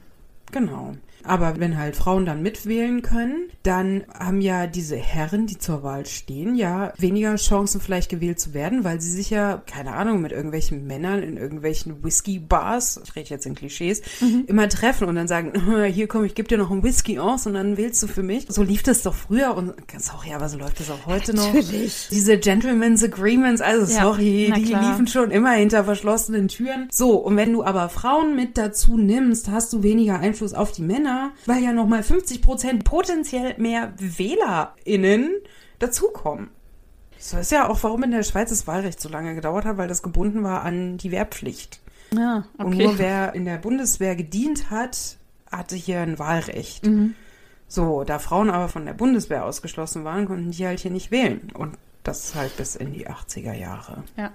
Genau. Aber wenn halt Frauen dann mitwählen können, dann haben ja diese Herren, die zur Wahl stehen, ja weniger Chancen vielleicht gewählt zu werden, weil sie sich ja, keine Ahnung, mit irgendwelchen Männern in irgendwelchen Whisky-Bars, ich rede jetzt in Klischees, immer treffen und dann sagen, hier komm, ich gebe dir noch einen Whisky aus und dann wählst du für mich. So lief das doch früher und sorry, aber so läuft das auch heute noch. Natürlich. Diese Gentleman's Agreements, also Ja, sorry, die klar. liefen schon immer hinter verschlossenen Türen. So, und wenn du aber Frauen mit dazu nimmst, hast du weniger Einfluss auf die Männer, weil ja nochmal 50 Prozent potenziell mehr WählerInnen dazukommen. So ist ja auch, warum in der Schweiz das Wahlrecht so lange gedauert hat, weil das gebunden war an die Wehrpflicht. Ja, Und okay. nur wer in der Bundeswehr gedient hat, hatte hier ein Wahlrecht. Mhm. So, da Frauen aber von der Bundeswehr ausgeschlossen waren, konnten die halt hier nicht wählen. Und das halt bis in die 80er Jahre. Ja.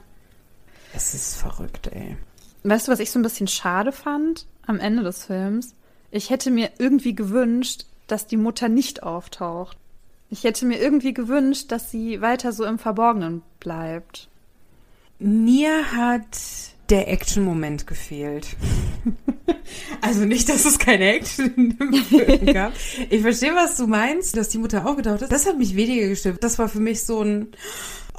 Es ist verrückt, ey. Weißt du, was ich so ein bisschen schade fand am Ende des Films? Ich hätte mir irgendwie gewünscht, dass die Mutter nicht auftaucht. Ich hätte mir irgendwie gewünscht, dass sie weiter so im Verborgenen bleibt. Mir hat der Action-Moment gefehlt. also nicht, dass es keine Action im Film gab. Ich verstehe, was du meinst, dass die Mutter aufgetaucht ist. Das hat mich weniger gestimmt. Das war für mich so ein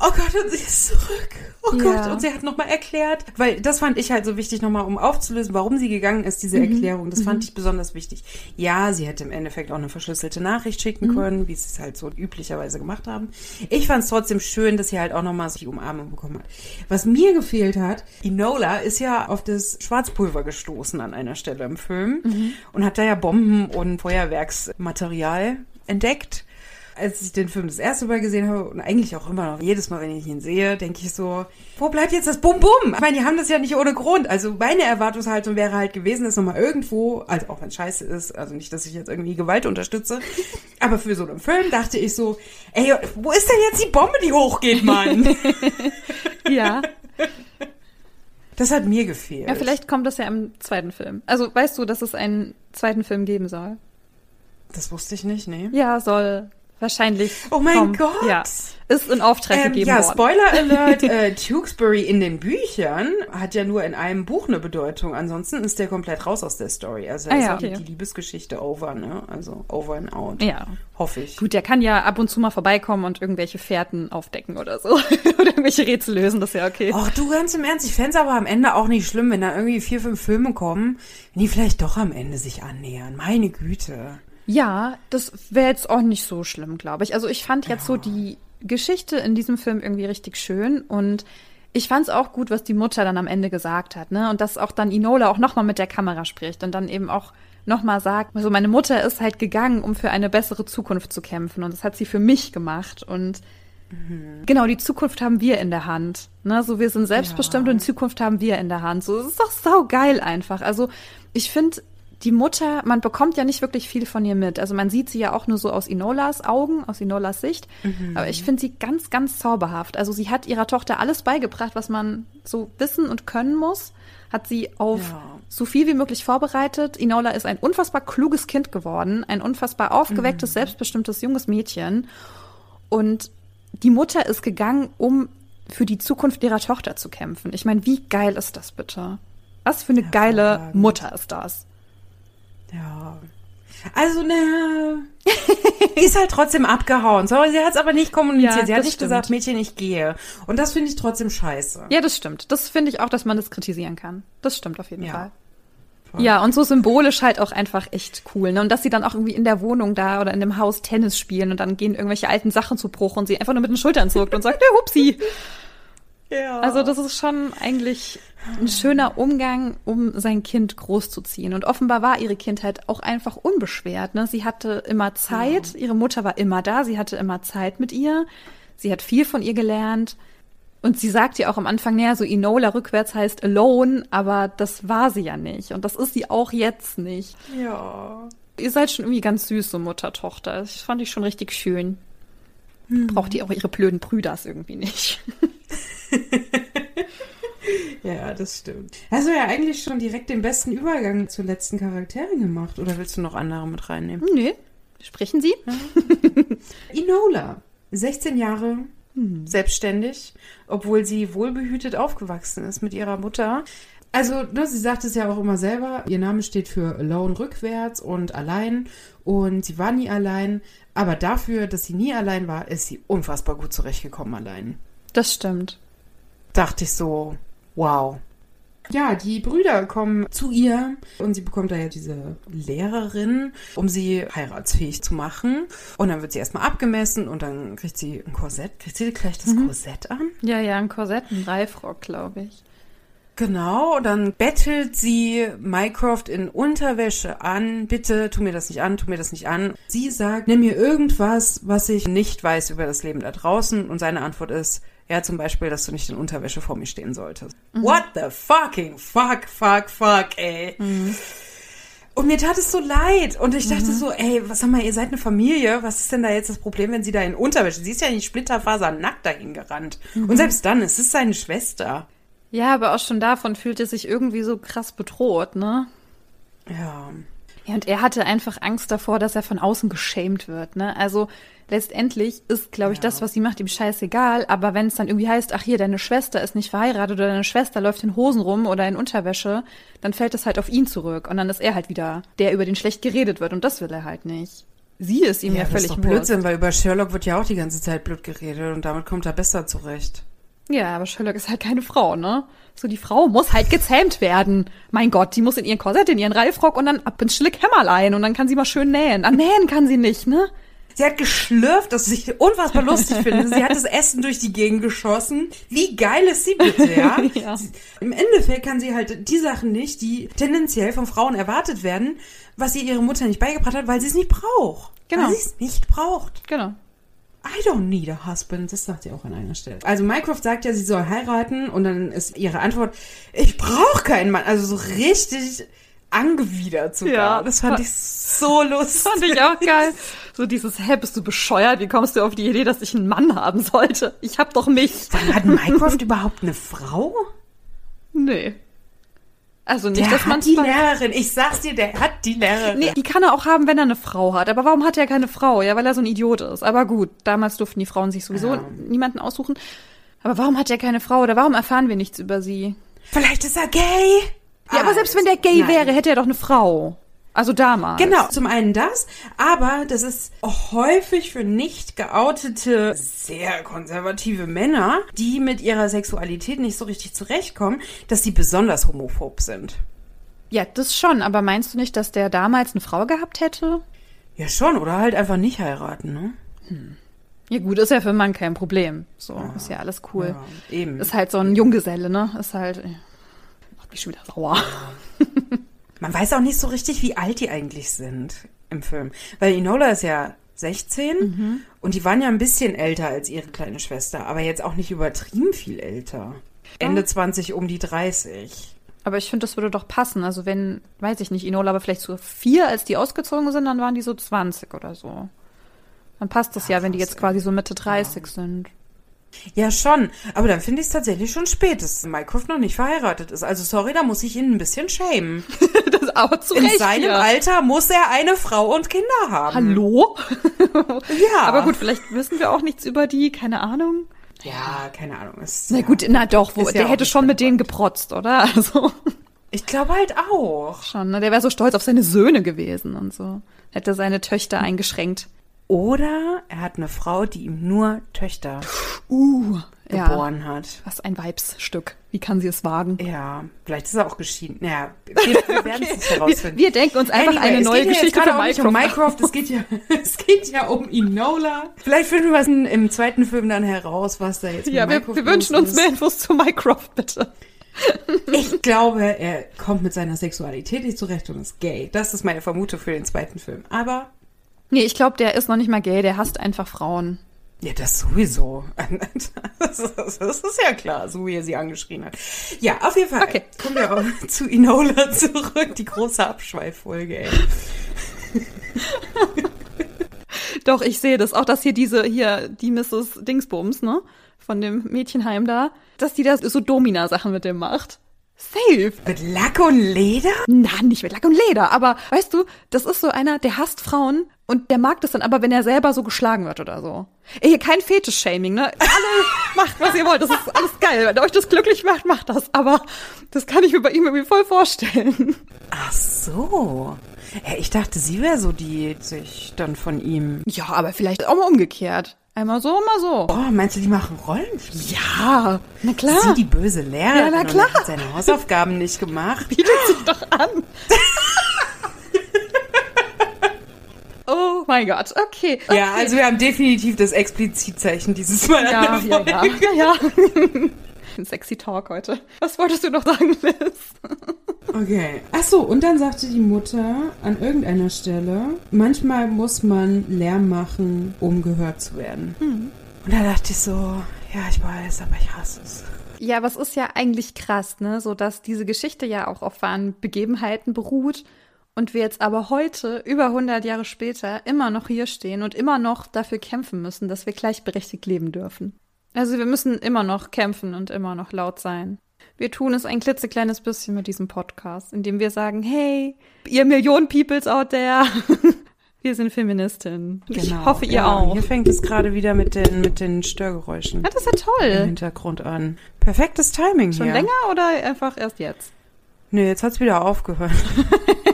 oh Gott, und sie ist zurück. Oh ja. Gott, und sie hat nochmal erklärt, weil das fand ich halt so wichtig nochmal, um aufzulösen, warum sie gegangen ist, diese mhm. Erklärung. Das mhm. fand ich besonders wichtig. Ja, sie hätte im Endeffekt auch eine verschlüsselte Nachricht schicken mhm. können, wie sie es halt so üblicherweise gemacht haben. Ich fand es trotzdem schön, dass sie halt auch nochmal die Umarmung bekommen hat. Was mir gefehlt hat, Enola ist ja auf das Schwarzpulver gestoßen an einer Stelle im Film mhm. und hat da ja Bomben und Feuerwerksmaterial entdeckt als ich den Film das erste Mal gesehen habe und eigentlich auch immer noch jedes Mal, wenn ich ihn sehe, denke ich so, wo bleibt jetzt das Bum Bum? Ich meine, die haben das ja nicht ohne Grund. Also meine Erwartungshaltung wäre halt gewesen, dass nochmal irgendwo, also auch wenn es scheiße ist, also nicht, dass ich jetzt irgendwie Gewalt unterstütze, aber für so einen Film dachte ich so, ey, wo ist denn jetzt die Bombe, die hochgeht, Mann? ja. Das hat mir gefehlt. Ja, vielleicht kommt das ja im zweiten Film. Also weißt du, dass es einen zweiten Film geben soll? Das wusste ich nicht, nee. Ja, soll wahrscheinlich. Oh mein vom, Gott! Ja, ist in Auftrag ähm, gegeben ja, worden. Spoiler Alert, äh, Tewksbury in den Büchern hat ja nur in einem Buch eine Bedeutung. Ansonsten ist der komplett raus aus der Story. Also ah, ist ja, okay. die Liebesgeschichte over, ne? Also over and out. Ja. Hoffe ich. Gut, der kann ja ab und zu mal vorbeikommen und irgendwelche Fährten aufdecken oder so. oder irgendwelche Rätsel lösen, das ist ja okay. Ach du, ganz im Ernst, ich fände es aber am Ende auch nicht schlimm, wenn da irgendwie vier, fünf Filme kommen, wenn die vielleicht doch am Ende sich annähern. Meine Güte. Ja, das wäre jetzt auch nicht so schlimm, glaube ich. Also ich fand jetzt ja. so die Geschichte in diesem Film irgendwie richtig schön und ich fand es auch gut, was die Mutter dann am Ende gesagt hat, ne? Und dass auch dann Inola auch nochmal mit der Kamera spricht und dann eben auch nochmal sagt, also meine Mutter ist halt gegangen, um für eine bessere Zukunft zu kämpfen und das hat sie für mich gemacht und mhm. genau, die Zukunft haben wir in der Hand, ne? So wir sind selbstbestimmt ja. und die Zukunft haben wir in der Hand. So, es ist doch sau geil einfach. Also ich finde, die Mutter, man bekommt ja nicht wirklich viel von ihr mit. Also man sieht sie ja auch nur so aus Inolas Augen, aus Inolas Sicht. Mhm. Aber ich finde sie ganz, ganz zauberhaft. Also sie hat ihrer Tochter alles beigebracht, was man so wissen und können muss. Hat sie auf ja. so viel wie möglich vorbereitet. Inola ist ein unfassbar kluges Kind geworden, ein unfassbar aufgewecktes, mhm. selbstbestimmtes junges Mädchen. Und die Mutter ist gegangen, um für die Zukunft ihrer Tochter zu kämpfen. Ich meine, wie geil ist das bitte? Was für eine geile Mutter ist das? Ja. Also, ne, ist halt trotzdem abgehauen. Sorry, sie hat es aber nicht kommuniziert. Ja, sie hat nicht stimmt. gesagt, Mädchen, ich gehe. Und das finde ich trotzdem scheiße. Ja, das stimmt. Das finde ich auch, dass man das kritisieren kann. Das stimmt auf jeden ja. Fall. Voll. Ja, und so symbolisch halt auch einfach echt cool. Ne? Und dass sie dann auch irgendwie in der Wohnung da oder in dem Haus Tennis spielen und dann gehen irgendwelche alten Sachen zu Bruch und sie einfach nur mit den Schultern zuckt und sagt, ja, hupsi. Ja. Also das ist schon eigentlich ein schöner Umgang, um sein Kind großzuziehen. Und offenbar war ihre Kindheit auch einfach unbeschwert. Ne? Sie hatte immer Zeit, ihre Mutter war immer da, sie hatte immer Zeit mit ihr. Sie hat viel von ihr gelernt. Und sie sagt ja auch am Anfang, naja, so Enola rückwärts heißt alone, aber das war sie ja nicht. Und das ist sie auch jetzt nicht. Ja. Ihr seid schon irgendwie ganz süß, so Mutter-Tochter. Das fand ich schon richtig schön. Hm. Braucht ihr auch ihre blöden Brüders irgendwie nicht. ja, das stimmt. Hast du ja eigentlich schon direkt den besten Übergang zu letzten Charakteren gemacht oder willst du noch andere mit reinnehmen? Nee. Sprechen Sie? Inola, 16 Jahre, hm. selbstständig, obwohl sie wohlbehütet aufgewachsen ist mit ihrer Mutter. Also, ne, sie sagt es ja auch immer selber, ihr Name steht für alone rückwärts und allein und sie war nie allein, aber dafür, dass sie nie allein war, ist sie unfassbar gut zurechtgekommen allein. Das stimmt dachte ich so, wow. Ja, die Brüder kommen zu ihr und sie bekommt da ja diese Lehrerin, um sie heiratsfähig zu machen. Und dann wird sie erstmal abgemessen und dann kriegt sie ein Korsett. Kriegt sie gleich das mhm. Korsett an? Ja, ja, ein Korsett, ein Reifrock, glaube ich. Genau, dann bettelt sie Mycroft in Unterwäsche an. Bitte, tu mir das nicht an, tu mir das nicht an. Sie sagt, nimm mir irgendwas, was ich nicht weiß über das Leben da draußen. Und seine Antwort ist, ja, zum Beispiel, dass du nicht in Unterwäsche vor mir stehen solltest. Mhm. What the fucking fuck, fuck, fuck, ey. Mhm. Und mir tat es so leid. Und ich dachte mhm. so, ey, was sag mal, ihr seid eine Familie. Was ist denn da jetzt das Problem, wenn sie da in Unterwäsche? Sie ist ja nicht splitterfaser nackt dahin gerannt. Und mhm. selbst dann, es ist seine Schwester. Ja, aber auch schon davon fühlt er sich irgendwie so krass bedroht, ne? Ja. Ja, und er hatte einfach Angst davor, dass er von außen geschämt wird, ne? Also letztendlich ist, glaube ich, Ja. das, was sie macht, ihm scheißegal. Aber wenn es dann irgendwie heißt, ach hier, deine Schwester ist nicht verheiratet oder deine Schwester läuft in Hosen rum oder in Unterwäsche, dann fällt es halt auf ihn zurück. Und dann ist er halt wieder der, über den schlecht geredet wird. Und das will er halt nicht. Sie ist ihm ja, das völlig ist doch. Blödsinn, weil über Sherlock wird ja auch die ganze Zeit blöd geredet und damit kommt er besser zurecht. Ja, aber Sherlock ist halt keine Frau, ne? So, die Frau muss halt gezähmt werden. Mein Gott, die muss in ihren Korsett, in ihren Reifrock und dann ab ins Schlickhämmerlein und dann kann sie mal schön nähen. Ah, nähen kann sie nicht, ne? Sie hat geschlürft, das ich unfassbar lustig finde. Sie hat das Essen durch die Gegend geschossen. Wie geil ist sie bitte, ja? Ja. Im Endeffekt kann sie halt die Sachen nicht, die tendenziell von Frauen erwartet werden, was ihr ihre Mutter nicht beigebracht hat, weil sie es nicht braucht. Genau. Weil sie es nicht braucht. Genau. I don't need a husband. Das sagt sie auch an einer Stelle. Also Mycroft sagt ja, sie soll heiraten und dann ist ihre Antwort, ich brauche keinen Mann. Also so richtig angewidert sogar. Ja. das fand ich so lustig. Fand ich auch geil. So dieses, hä, bist du bescheuert? Wie kommst du auf die Idee, dass ich einen Mann haben sollte? Ich hab doch mich. Hat Mycroft überhaupt eine Frau? Nee. Also nicht, Der dass man hat die Lehrerin. Ich sag's dir, der hat die Lehrerin. Nee, die kann er auch haben, wenn er eine Frau hat. Aber warum hat er keine Frau? Ja, weil er so ein Idiot ist. Aber gut, damals durften die Frauen sich sowieso Ja. niemanden aussuchen. Aber warum hat er keine Frau? Oder warum erfahren wir nichts über sie? Vielleicht ist er gay. Ja, aber Ah, selbst wenn der gay nein. wäre, hätte er doch eine Frau. Also damals. Genau, zum einen das, aber das ist häufig für nicht geoutete, sehr konservative Männer, die mit ihrer Sexualität nicht so richtig zurechtkommen, dass sie besonders homophob sind. Ja, das schon. Aber meinst du nicht, dass der damals eine Frau gehabt hätte? Ja, schon, oder halt einfach nicht heiraten, ne? Ja gut, ist ja für einen Mann kein Problem. So, ist ja alles cool. Ja, eben. Ist halt so ein Junggeselle, ne? Ist halt. Macht mich schon wieder sauer. Man weiß auch nicht so richtig, wie alt die eigentlich sind im Film. Weil Enola ist ja 16 und die waren ja ein bisschen älter als ihre kleine Schwester, aber jetzt auch nicht übertrieben viel älter. Ende 20 um die 30. Aber ich finde, das würde doch passen. Also wenn, weiß ich nicht, Inola aber vielleicht so vier, als die ausgezogen sind, dann waren die so 20 oder so. Dann passt das ja, wenn die jetzt quasi so Mitte 30 sind. Ja, schon. Aber dann finde ich es tatsächlich schon spät, dass Mycroft noch nicht verheiratet ist. Also sorry, da muss ich ihn ein bisschen schämen. das aber zu In Recht, seinem ja. Alter muss er eine Frau und Kinder haben. Hallo? Ja. Aber gut, vielleicht wissen wir auch nichts über die, keine Ahnung. Ja, keine Ahnung. Ist, Na ja. gut, na doch, wo, ja der auch hätte schon mit denen geprotzt, oder? Also Ich glaube halt auch. schon, ne? Der wäre so stolz auf seine Söhne gewesen und so. Hätte seine Töchter eingeschränkt. Oder er hat eine Frau, die ihm nur Töchter Uh, ja. geboren hat. Was ein Weibsstück. Wie kann sie es wagen? Ja, vielleicht ist er auch geschieden. Naja, wir, wir werden es nicht Wir, herausfinden. wir denken uns einfach Anyway, eine neue geht ja jetzt Geschichte gerade für auch nicht um Minecraft. Es geht ja, es geht ja um Enola. Vielleicht finden wir es im zweiten Film dann heraus, was da jetzt Ja, mit wir, wir wünschen uns mehr Infos zu Minecraft, bitte. Ich glaube, er kommt mit seiner Sexualität nicht zurecht und ist gay. Das ist meine Vermutung für den zweiten Film. Aber Nee, ich glaube, der ist noch nicht mal gay, der hasst einfach Frauen. Ja, das sowieso. Das ist, das ist ja klar, so wie er sie angeschrien hat. Ja, auf jeden Fall. Okay. Kommen wir auch zu Enola zurück, die große Abschweiffolge, ey. Doch, ich sehe das. Auch, dass hier diese, hier, die Mrs. Dingsbums, ne? Von dem Mädchenheim da, dass die da so Domina-Sachen mit dem macht. Safe. Mit Lack und Leder? Na, nicht mit Lack und Leder, aber weißt du, das ist so einer, der hasst Frauen und der mag das dann aber, wenn er selber so geschlagen wird oder so. Ey, kein Fetisch-Shaming, ne? Alle macht, was ihr wollt, das ist alles geil. Wenn euch das glücklich macht, macht das. Aber das kann ich mir bei ihm irgendwie voll vorstellen. Ach so. Ja, ich dachte, sie wäre so die, die sich dann von ihm. Ja, aber vielleicht auch mal umgekehrt. Einmal so, mal so. Oh, meinst du, die machen Rollenspiel? Ja, na klar. Sie die böse Lehrerin Ja, na und klar. er hat seine Hausaufgaben nicht gemacht. bietet sich doch an. oh mein Gott, okay. Ja, also wir haben definitiv das Explizitzeichen dieses Mal an Ja, der ja, Folge. ja, ja, ja. Ein sexy Talk heute. Was wolltest du noch sagen, Liz? Okay. Ach so, und dann sagte die Mutter an irgendeiner Stelle, manchmal muss man Lärm machen, um gehört zu werden. Und da dachte ich so, ja, ich weiß, aber ich hasse es. Ja, was ist ja eigentlich krass, ne? So dass diese Geschichte ja auch auf wahren Begebenheiten beruht und wir jetzt aber heute, über 100 Jahre später, immer noch hier stehen und immer noch dafür kämpfen müssen, dass wir gleichberechtigt leben dürfen. Also wir müssen immer noch kämpfen und immer noch laut sein. Wir tun es ein klitzekleines bisschen mit diesem Podcast, indem wir sagen, hey, ihr Millionen Peoples out there, wir sind Feministinnen. Ich hoffe, ihr Genau. ja, auch. Hier fängt es gerade wieder mit den, mit den Störgeräuschen Ja, das ist ja im toll. Hintergrund an. Perfektes Timing Schon hier. länger oder einfach erst jetzt? Nee, jetzt hat's wieder aufgehört.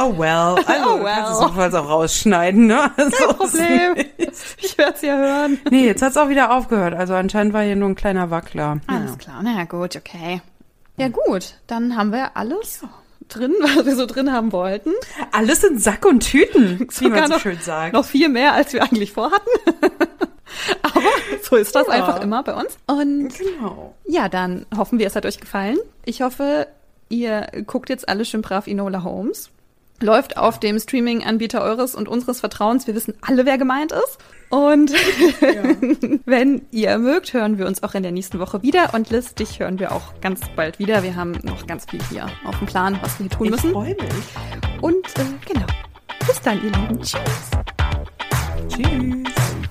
oh well. Also, Oh well. Kannst du notfalls auch rausschneiden, ne? Also, Kein Problem. Ich werde es ja hören. Nee, jetzt hat's auch wieder aufgehört. Also anscheinend war hier nur ein kleiner Wackler. Alles klar, na ja, gut, okay. Ja gut, dann haben wir alles drin, was wir so drin haben wollten. Alles in Sack und Tüten, wie man so noch- schön sagt. Noch viel mehr, als wir eigentlich vorhatten. Aber so ist das Ja. einfach immer bei uns. Und Genau. ja, dann hoffen wir, es hat euch gefallen. Ich hoffe, ihr guckt jetzt alle schön brav Enola Holmes. Läuft auf dem Streaming-Anbieter eures und unseres Vertrauens. Wir wissen alle, wer gemeint ist. Und wenn ihr mögt, hören wir uns auch in der nächsten Woche wieder. Und Liz, dich hören wir auch ganz bald wieder. Wir haben noch ganz viel hier auf dem Plan, was wir hier tun Ich müssen. freue mich. Und äh, genau. Bis dann, ihr Lieben. Tschüss. Tschüss.